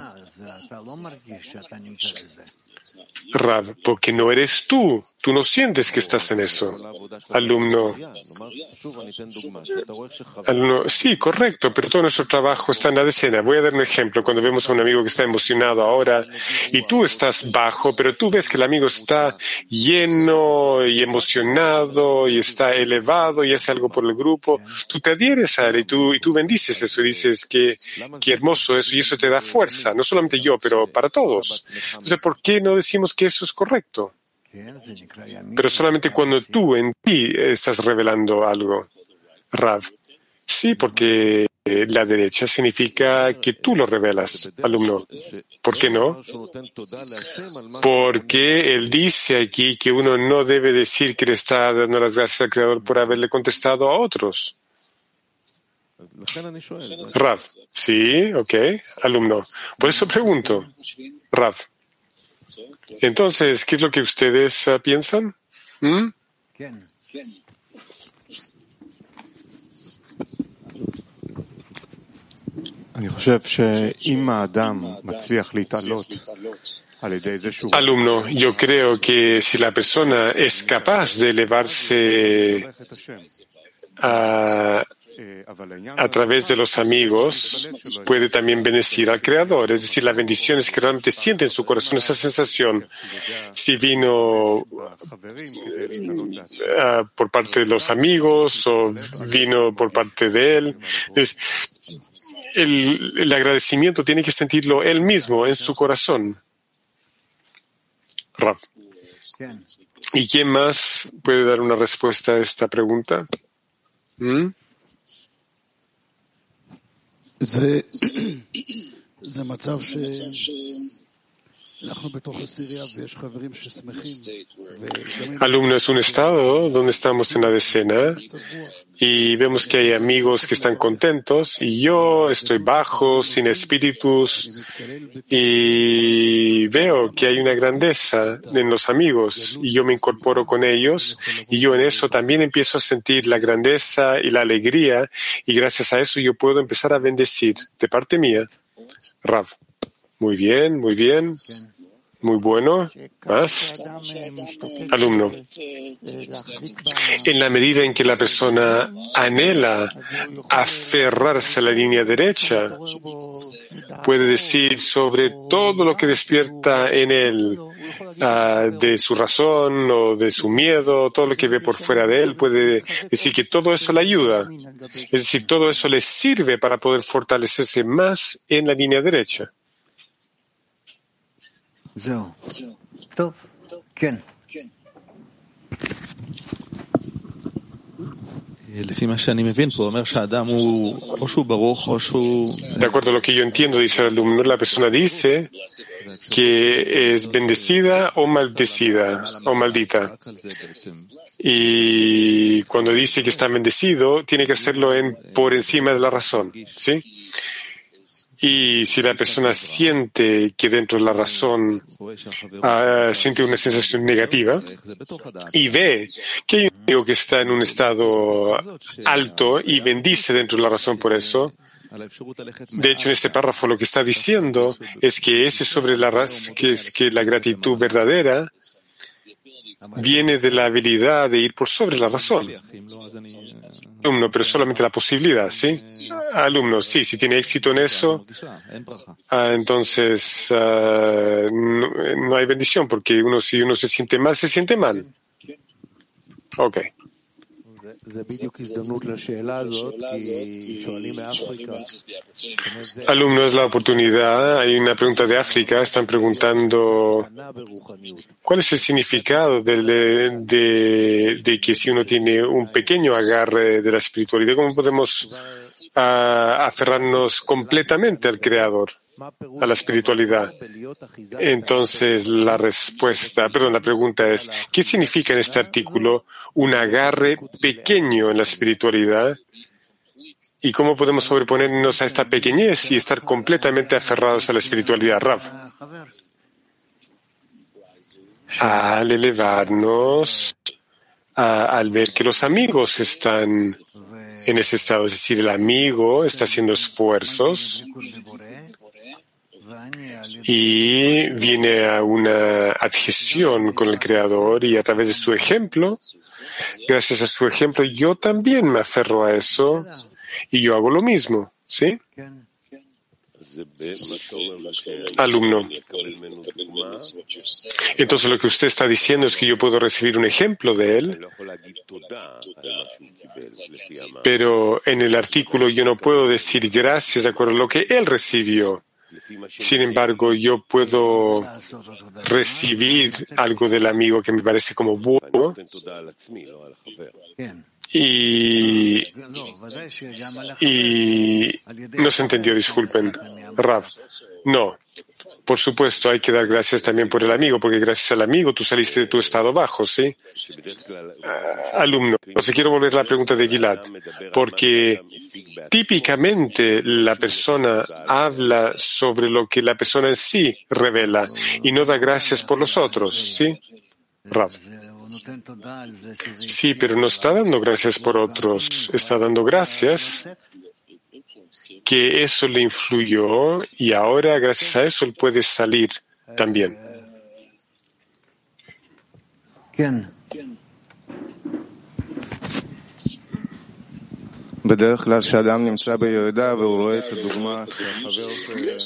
Rav, porque no eres tú. Tú no sientes que estás en eso. Alumno. Sí, correcto, pero todo nuestro trabajo está en la decena. Voy a dar un ejemplo. Cuando vemos a un amigo que está emocionado ahora y tú estás bajo, pero tú ves que el amigo está lleno y emocionado y está elevado y hace algo por el grupo, tú te adhieres a él y tú, y tú bendices eso y dices que, que hermoso eso y eso te da fuerza. No solamente yo, pero para todos. Entonces, ¿por qué no decimos que eso es correcto? Pero solamente cuando tú en ti estás revelando algo. Rav. Sí, porque la derecha significa que tú lo revelas, alumno. ¿Por qué no? Porque él dice aquí que uno no debe decir que le está dando las gracias al Creador por haberle contestado a otros. Rav. Sí, ok, alumno. Por eso pregunto. Rav. Entonces, ¿qué es lo que ustedes uh, piensan? ¿Mm? Alumno, yo creo que si la persona es capaz de elevarse a a través de los amigos puede también bendecir al Creador. Es decir, la bendición es que realmente siente en su corazón esa sensación. Si vino uh, por parte de los amigos o vino por parte de él. El, agradecimiento tiene que sentirlo él mismo en su corazón. Rav. ¿Y quién más puede dar una respuesta a esta pregunta? ¿Mm? זה, זה מצב ש... Alumno es un estado donde estamos en la decena y vemos que hay amigos que están contentos y yo estoy bajo, sin espíritus y veo que hay una grandeza en los amigos y yo me incorporo con ellos y yo en eso también empiezo a sentir la grandeza y la alegría y gracias a eso yo puedo empezar a bendecir de parte mía. Rav. Muy bien, muy bien. Muy bueno. Más. Alumno. En la medida en que la persona anhela aferrarse a la línea derecha, puede decir sobre todo lo que despierta en él uh, de su razón o de su miedo, todo lo que ve por fuera de él, puede decir que todo eso le ayuda. Es decir, todo eso le sirve para poder fortalecerse más en la línea derecha. De acuerdo a lo que yo entiendo, dice el alumno, la persona dice que es bendecida o maldecida o maldita. Y cuando dice que está bendecido, tiene que hacerlo en, por encima de la razón. ¿Sí? Y si la persona siente que dentro de la razón uh, siente una sensación negativa y ve que hay un amigo que está en un estado alto y bendice dentro de la razón por eso, de hecho, en este párrafo lo que está diciendo es que ese sobre la que es que la gratitud verdadera viene de la habilidad de ir por sobre la razón. Alumno, pero solamente la posibilidad, ¿sí? Alumno, sí, si tiene éxito en eso, ah, entonces ah, no, hay bendición, porque uno si uno se siente mal, se siente mal. Ok. Alumno, es la oportunidad. Hay una pregunta de África. Están preguntando cuál es el significado de, de, de que si uno tiene un pequeño agarre de la espiritualidad, ¿cómo podemos ah, aferrarnos completamente al Creador? A la espiritualidad. Entonces, la respuesta, perdón, la pregunta es, ¿qué significa en este artículo un agarre pequeño en la espiritualidad? ¿Y cómo podemos sobreponernos a esta pequeñez y estar completamente aferrados a la espiritualidad, Rav? Al elevarnos, al ver que los amigos están en ese estado, es decir, el amigo está haciendo esfuerzos y viene a una adhesión con el Creador y a través de su ejemplo, gracias a su ejemplo, yo también me aferro a eso y yo hago lo mismo, ¿sí? Alumno. Entonces lo que usted está diciendo es que yo puedo recibir un ejemplo de él, pero en el artículo yo no puedo decir gracias de acuerdo a lo que él recibió. Sin embargo, yo puedo recibir algo del amigo que me parece como bueno y, y no se entendió, disculpen, Rav. No, por supuesto, hay que dar gracias también por el amigo, porque gracias al amigo tú saliste de tu estado bajo, ¿sí? Uh, alumno, entonces quiero volver a la pregunta de Gilad, porque típicamente la persona habla sobre lo que la persona en sí revela y no da gracias por los otros, ¿sí? Rav. Sí, pero no está dando gracias por otros, está dando gracias que eso le influyó y ahora gracias a eso él puede salir también.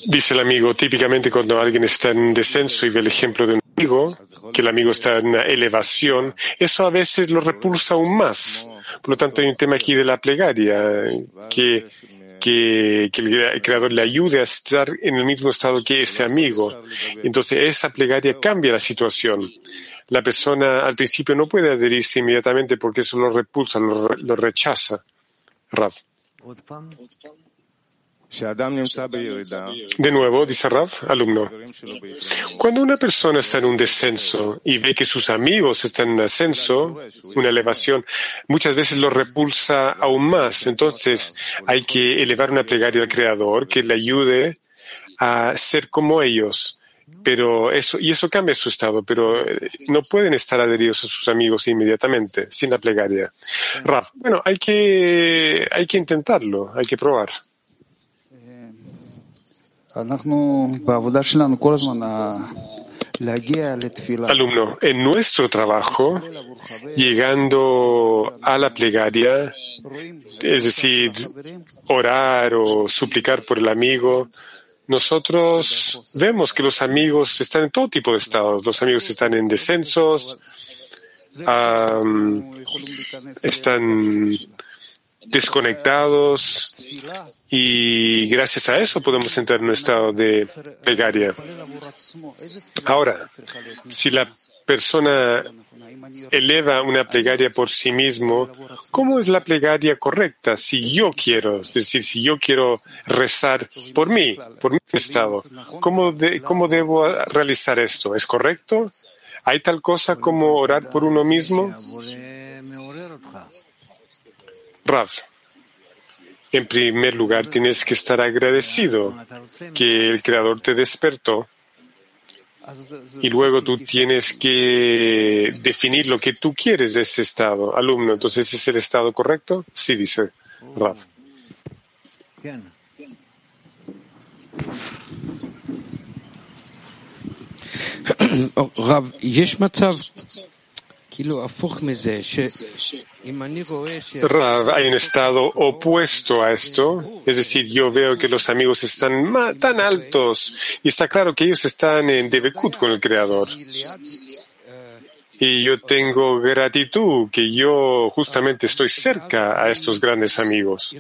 Dice el amigo, típicamente cuando alguien está en descenso y ve el ejemplo de un amigo, que el amigo está en una elevación, eso a veces lo repulsa aún más. Por lo tanto, hay un tema aquí de la plegaria, que que, el Creador le ayude a estar en el mismo estado que ese amigo. Entonces, esa plegaria cambia la situación. La persona al principio no puede adherirse inmediatamente porque eso lo repulsa, lo, lo rechaza. Rav. De nuevo, dice Rav, alumno, cuando una persona está en un descenso y ve que sus amigos están en ascenso, una elevación, muchas veces lo repulsa aún más. Entonces hay que elevar una plegaria al Creador que le ayude a ser como ellos. Pero eso, y eso cambia su estado, pero eh, no pueden estar adheridos a sus amigos inmediatamente, sin la plegaria. Rav, bueno, hay que, hay que intentarlo, hay que probar. Alumno, en nuestro trabajo, llegando a la plegaria, es decir, orar o suplicar por el amigo, nosotros vemos que los amigos están en todo tipo de estados. Los amigos están en descensos, están desconectados y gracias a eso podemos entrar en un estado de plegaria. Ahora, si la persona eleva una plegaria por sí mismo, ¿cómo es la plegaria correcta? Si yo quiero, es decir, si yo quiero rezar por mí, por mi estado, ¿cómo, cómo debo realizar esto? ¿Es correcto? ¿Hay tal cosa como orar por uno mismo? Rav, en primer lugar tienes que estar agradecido que el Creador te despertó y luego tú tienes que definir lo que tú quieres de ese estado. Alumno, entonces ¿ese ¿es el estado correcto? Sí, dice Rav. Rav, Rav, hay un estado opuesto a esto, es decir, yo veo que los amigos están tan altos. Y está claro que ellos están en Debekut con el Creador. Y yo tengo gratitud que yo justamente estoy cerca a estos grandes amigos.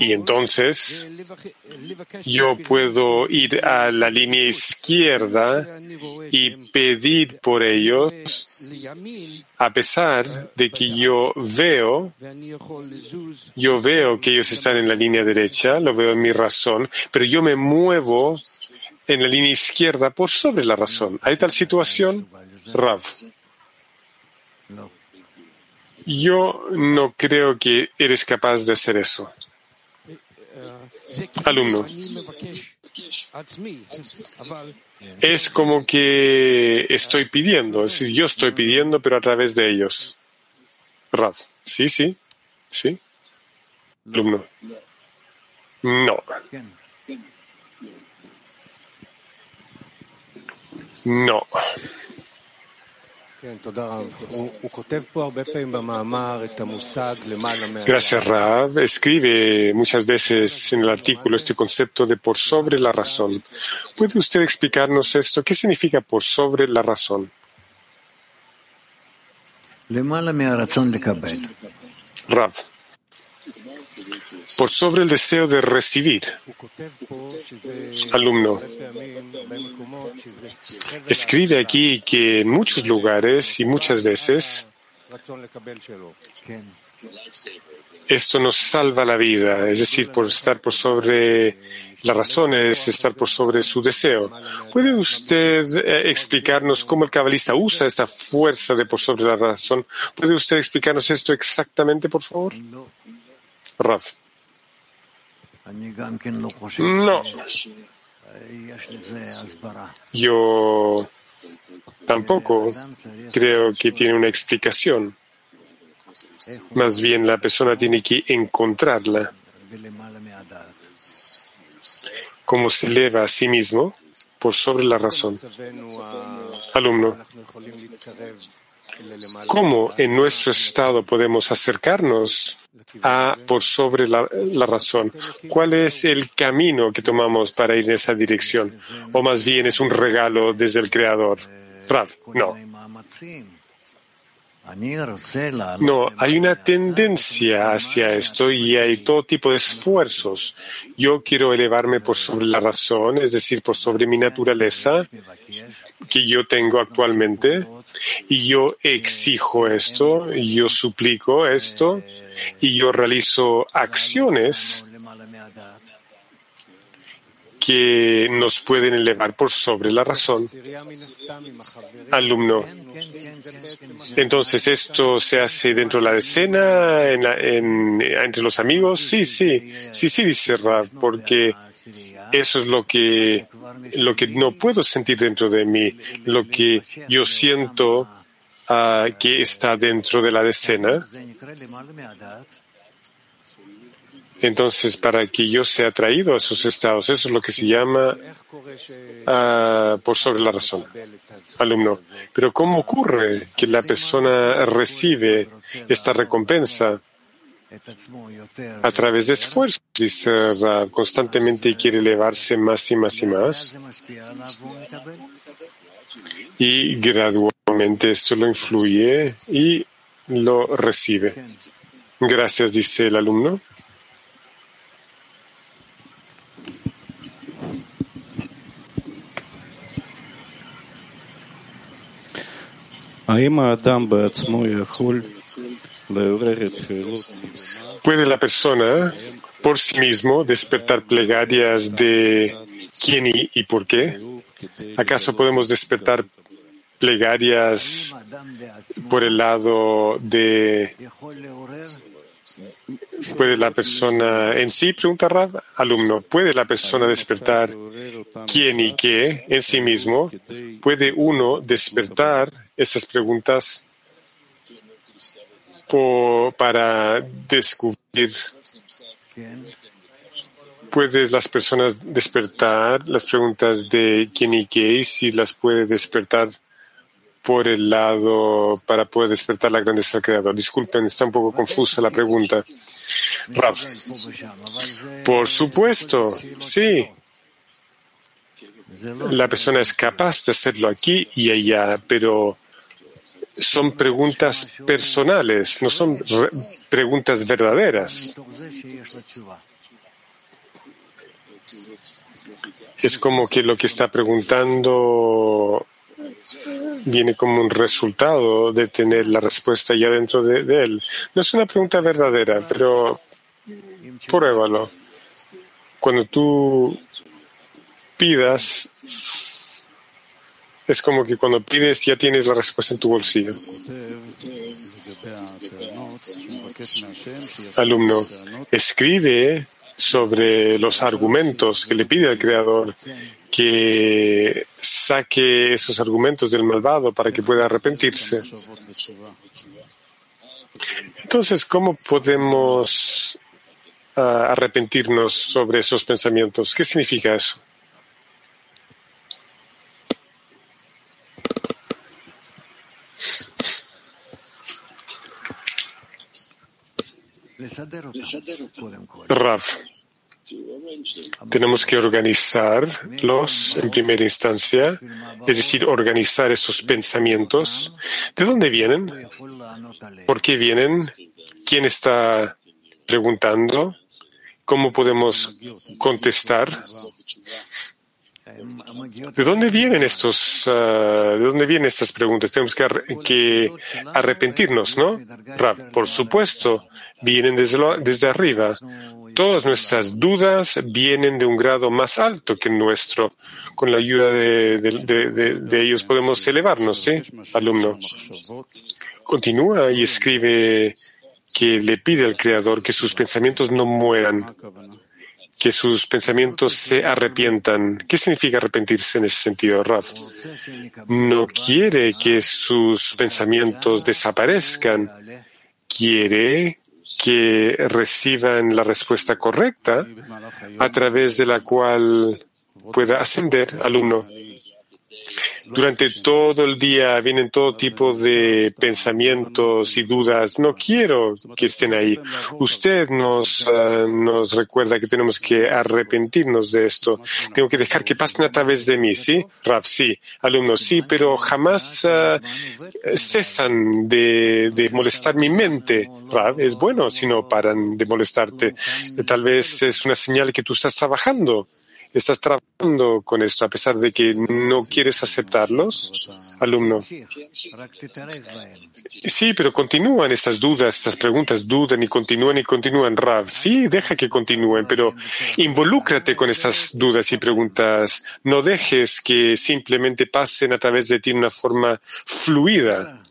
Y entonces yo puedo ir a la línea izquierda y pedir por ellos, a pesar de que yo veo, yo veo que ellos están en la línea derecha, lo veo en mi razón, pero yo me muevo en la línea izquierda por sobre la razón. ¿Hay tal situación? Rav. Yo no creo que eres capaz de hacer eso. Alumno. Es como que estoy pidiendo, es decir, yo estoy pidiendo, pero a través de ellos. Rav. Sí, sí, sí. Alumno. No. No. Gracias, Rav. Escribe muchas veces en el artículo este concepto de por sobre la razón. ¿Puede usted explicarnos esto? ¿Qué significa por sobre la razón? Rav por sobre el deseo de recibir. Alumno, escribe aquí que en muchos lugares y muchas veces esto nos salva la vida, es decir, por estar por sobre la razón es estar por sobre su deseo. ¿Puede usted eh, explicarnos cómo el cabalista usa esta fuerza de por sobre la razón? ¿Puede usted explicarnos esto exactamente, por favor? Raf. No. Yo tampoco creo que tiene una explicación. Más bien la persona tiene que encontrarla. Cómo se eleva a sí mismo por sobre la razón. Alumno, ¿cómo en nuestro estado podemos acercarnos a por sobre la, razón. ¿Cuál es el camino que tomamos para ir en esa dirección? O más bien es un regalo desde el Creador. Rav, no. No, hay una tendencia hacia esto y hay todo tipo de esfuerzos. Yo quiero elevarme por sobre la razón, es decir, por sobre mi naturaleza que yo tengo actualmente, y yo exijo esto, yo suplico esto, y yo realizo acciones que nos pueden elevar por sobre la razón. Alumno. Entonces, ¿esto se hace dentro de la escena, entre los amigos? Sí, sí, sí, sí, dice Rav, porque eso es lo que, lo que no puedo sentir dentro de mí, lo que yo siento uh, que está dentro de la decena. Entonces, para que yo sea atraído a esos estados, eso es lo que se llama uh, por sobre la razón. Alumno, pero ¿cómo ocurre que la persona recibe esta recompensa? A través de esfuerzo, dice constantemente quiere elevarse más y más y más. Y gradualmente esto lo influye y lo recibe. Gracias, dice el alumno. ¿Puede la persona por sí mismo despertar plegarias de quién y, por qué? ¿Acaso podemos despertar plegarias por el lado de... ¿Puede la persona en sí, pregunta Rab, alumno, ¿puede la persona despertar quién y qué en sí mismo? ¿Puede uno despertar esas preguntas para descubrir. ¿Puedes las personas despertar las preguntas de quién y qué si las puede despertar por el lado para poder despertar la grandeza del Creador? Disculpen, está un poco confusa la pregunta. Raf. Por supuesto, sí. La persona es capaz de hacerlo aquí y allá, pero son preguntas personales, no son preguntas verdaderas. Es como que lo que está preguntando viene como un resultado de tener la respuesta ya dentro de, de él. No es una pregunta verdadera, pero pruébalo. Cuando tú pidas, es como que cuando pides ya tienes la respuesta en tu bolsillo. Alumno, escribe sobre los argumentos que le pide al Creador que saque esos argumentos del malvado para que pueda arrepentirse. Entonces, ¿cómo podemos uh, arrepentirnos sobre esos pensamientos? ¿Qué significa eso? Rav, tenemos que organizarlos en primera instancia, es decir, organizar esos pensamientos. ¿De dónde vienen? ¿Por qué vienen? ¿Quién está preguntando? ¿Cómo podemos contestar? ¿De dónde vienen estos, uh, de dónde vienen estas preguntas? Tenemos que, arrepentirnos, ¿no? Rab, por supuesto, vienen desde, arriba. Todas nuestras dudas vienen de un grado más alto que nuestro. Con la ayuda de, de ellos podemos elevarnos, ¿sí? Alumno. Continúa y escribe que le pide al Creador que sus pensamientos no mueran que sus pensamientos se arrepientan. ¿Qué significa arrepentirse en ese sentido, Rav? No quiere que sus pensamientos desaparezcan, quiere que reciban la respuesta correcta a través de la cual pueda ascender alumno. Durante todo el día vienen todo tipo de pensamientos y dudas. No quiero que estén ahí. Usted nos, uh, nos recuerda que tenemos que arrepentirnos de esto. Tengo que dejar que pasen a través de mí, ¿sí? Raf, sí. Alumnos, sí, pero jamás uh, cesan de, de, molestar mi mente. Raf, es bueno si no paran de molestarte. Tal vez es una señal que tú estás trabajando estás trabajando con esto a pesar de que no quieres aceptarlos, alumno. Sí, pero continúan estas dudas, estas preguntas, dudan y continúan y continúan, Rav. Sí, deja que continúen, pero involúcrate con estas dudas y preguntas. No dejes que simplemente pasen a través de ti de una forma fluida.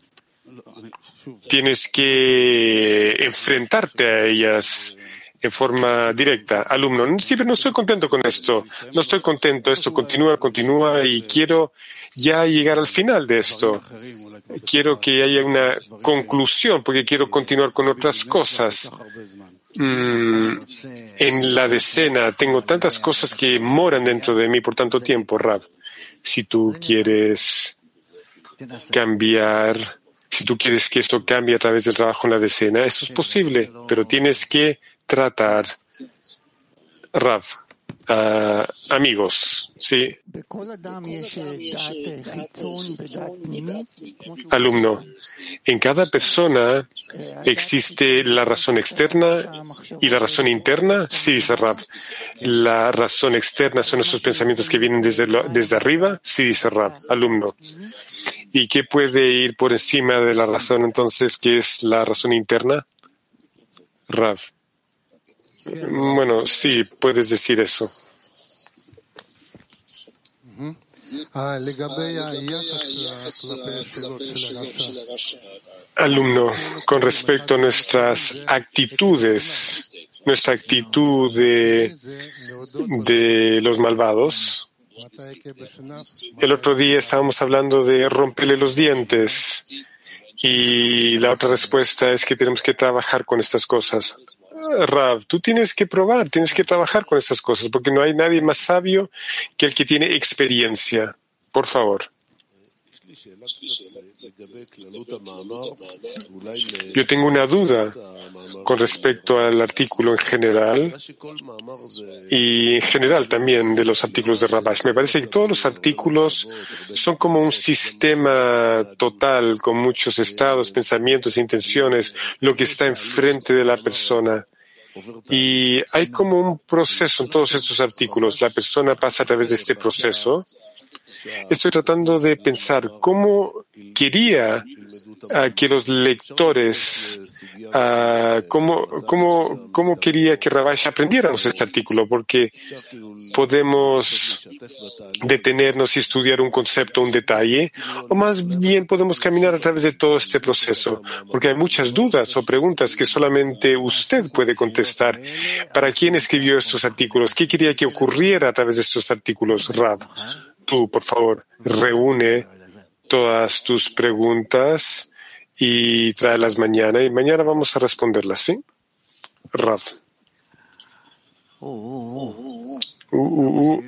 Tienes que enfrentarte a ellas en forma directa. Alumno, sí, pero no estoy contento con esto. No estoy contento. Esto continúa, continúa y quiero ya llegar al final de esto. Quiero que haya una conclusión porque quiero continuar con otras cosas. Mm, en la decena tengo tantas cosas que moran dentro de mí por tanto tiempo, Rav. Si tú quieres cambiar, si tú quieres que esto cambie a través del trabajo en la decena, eso es posible, pero tienes que tratar, Rav, amigos, ¿sí? Alumno, en cada persona existe la razón externa y la razón interna, sí, dice Rav. La razón externa son esos pensamientos que vienen desde, desde arriba, sí, dice Rav, alumno. ¿Y qué puede ir por encima de la razón entonces, que es la razón interna? Rav. Bueno, sí, puedes decir eso. Alumno, con respecto a nuestras actitudes, nuestra actitud de, de los malvados, el otro día estábamos hablando de romperle los dientes y la otra respuesta es que tenemos que trabajar con estas cosas. Rav, tú tienes que probar, tienes que trabajar con estas cosas, porque no hay nadie más sabio que el que tiene experiencia. Por favor. Yo tengo una duda con respecto al artículo en general y en general también de los artículos de Rabash. Me parece que todos los artículos son como un sistema total con muchos estados, pensamientos e intenciones, lo que está enfrente de la persona. Y hay como un proceso en todos estos artículos. La persona pasa a través de este proceso. Estoy tratando de pensar cómo quería que los lectores, cómo, cómo, cómo quería que Rabash aprendiéramos este artículo, porque podemos detenernos y estudiar un concepto, un detalle, o más bien podemos caminar a través de todo este proceso, porque hay muchas dudas o preguntas que solamente usted puede contestar. ¿Para quién escribió estos artículos? ¿Qué quería que ocurriera a través de estos artículos, Rav? Tú, por favor, reúne todas tus preguntas y tráelas mañana y mañana vamos a responderlas, ¿sí? Rav. Uh, uh, uh.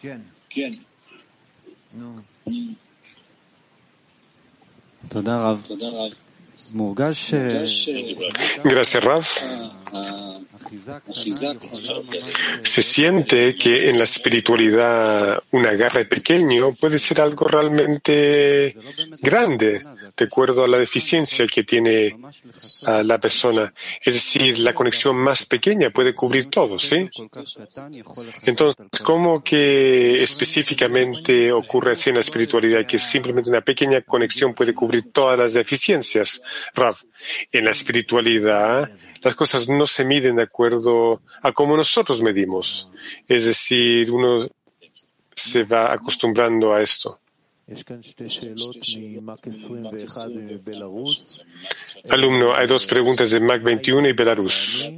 ¿Quién? ¿Quién? No. Gracias, Raf. Se siente que en la espiritualidad un agarre pequeño puede ser algo realmente grande, de acuerdo a la deficiencia que tiene la persona. Es decir, la conexión más pequeña puede cubrir todo, ¿sí? Entonces, ¿cómo que específicamente ocurre así en la espiritualidad que simplemente una pequeña conexión puede cubrir todas las deficiencias? Rav, en la espiritualidad las cosas no se miden de acuerdo a cómo nosotros medimos. Es decir, uno se va acostumbrando a esto. Alumno, hay dos preguntas de MAC 21 y Belarus.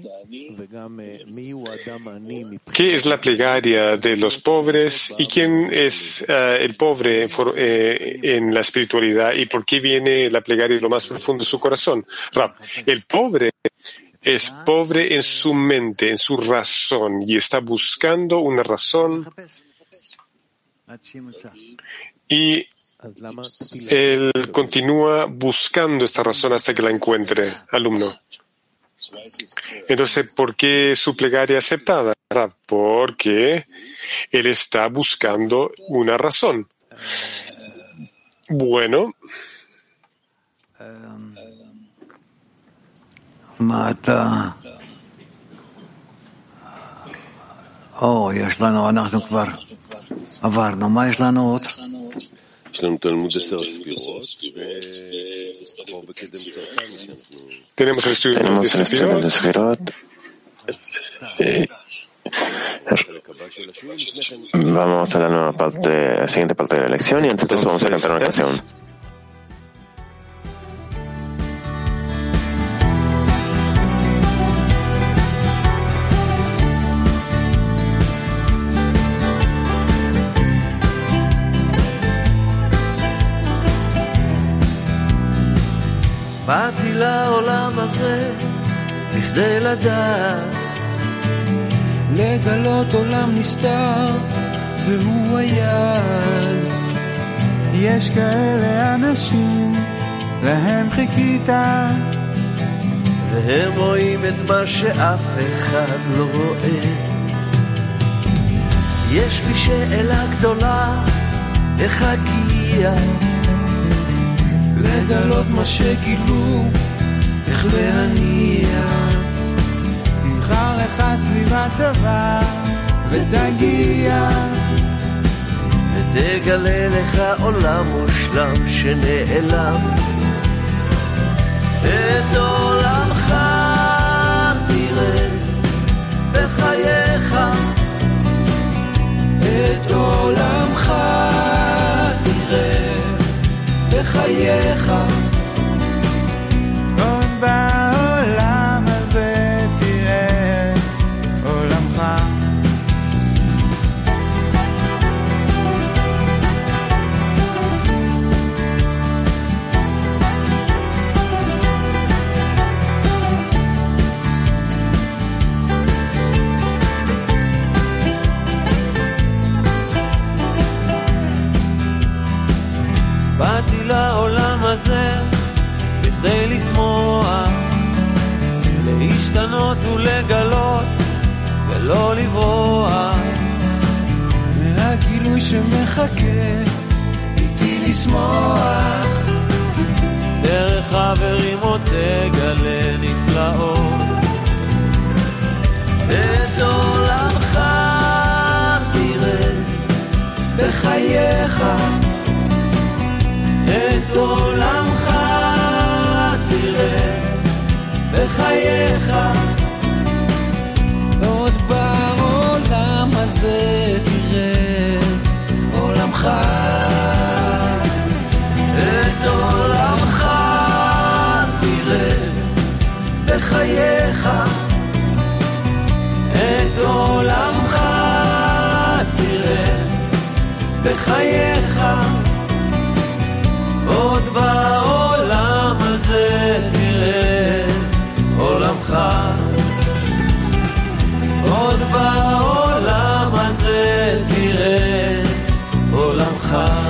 ¿Qué es la plegaria de los pobres y quién es eh, el pobre eh, en la espiritualidad y por qué viene la plegaria de lo más profundo de su corazón? el pobre es pobre en su mente, en su razón y está buscando una razón y él continúa buscando esta razón hasta que la encuentre, alumno. Entonces, ¿por qué su plegaria aceptada? Porque él está buscando una razón. Bueno. Mata. Oh, ya es la no, no, no, tenemos el estudio de Sefirot. Vamos a la nueva parte, la siguiente parte de la lección y antes de eso vamos a cantar una canción. באתי לעולם הזה בכדי לדעת, לגלות עולם נסתר והוא היד. יש כאלה אנשים, להם חיכית, והם רואים את מה שאף אחד לא רואה. יש בי שאלה גדולה, איך אגיע לגלות מה שגילו, איך להניע. תבחר לך סביבה טובה ותגיע. ותגלה לך עולם מושלם שנעלם. את עולמך תראה בחייך. את עולמך בחייך. להתפזר בכדי לצמוח, להשתנות ולגלות ולא לברוח. מהגילוי שמחכה איתי לשמוח, דרך חברים עוד תגלה נפלאות. את עולמך תראה בחייך את עולמך תראה בחייך. עוד בעולם הזה תראה עולמך. את עולמך תראה בחייך. את עולמך תראה בחייך time.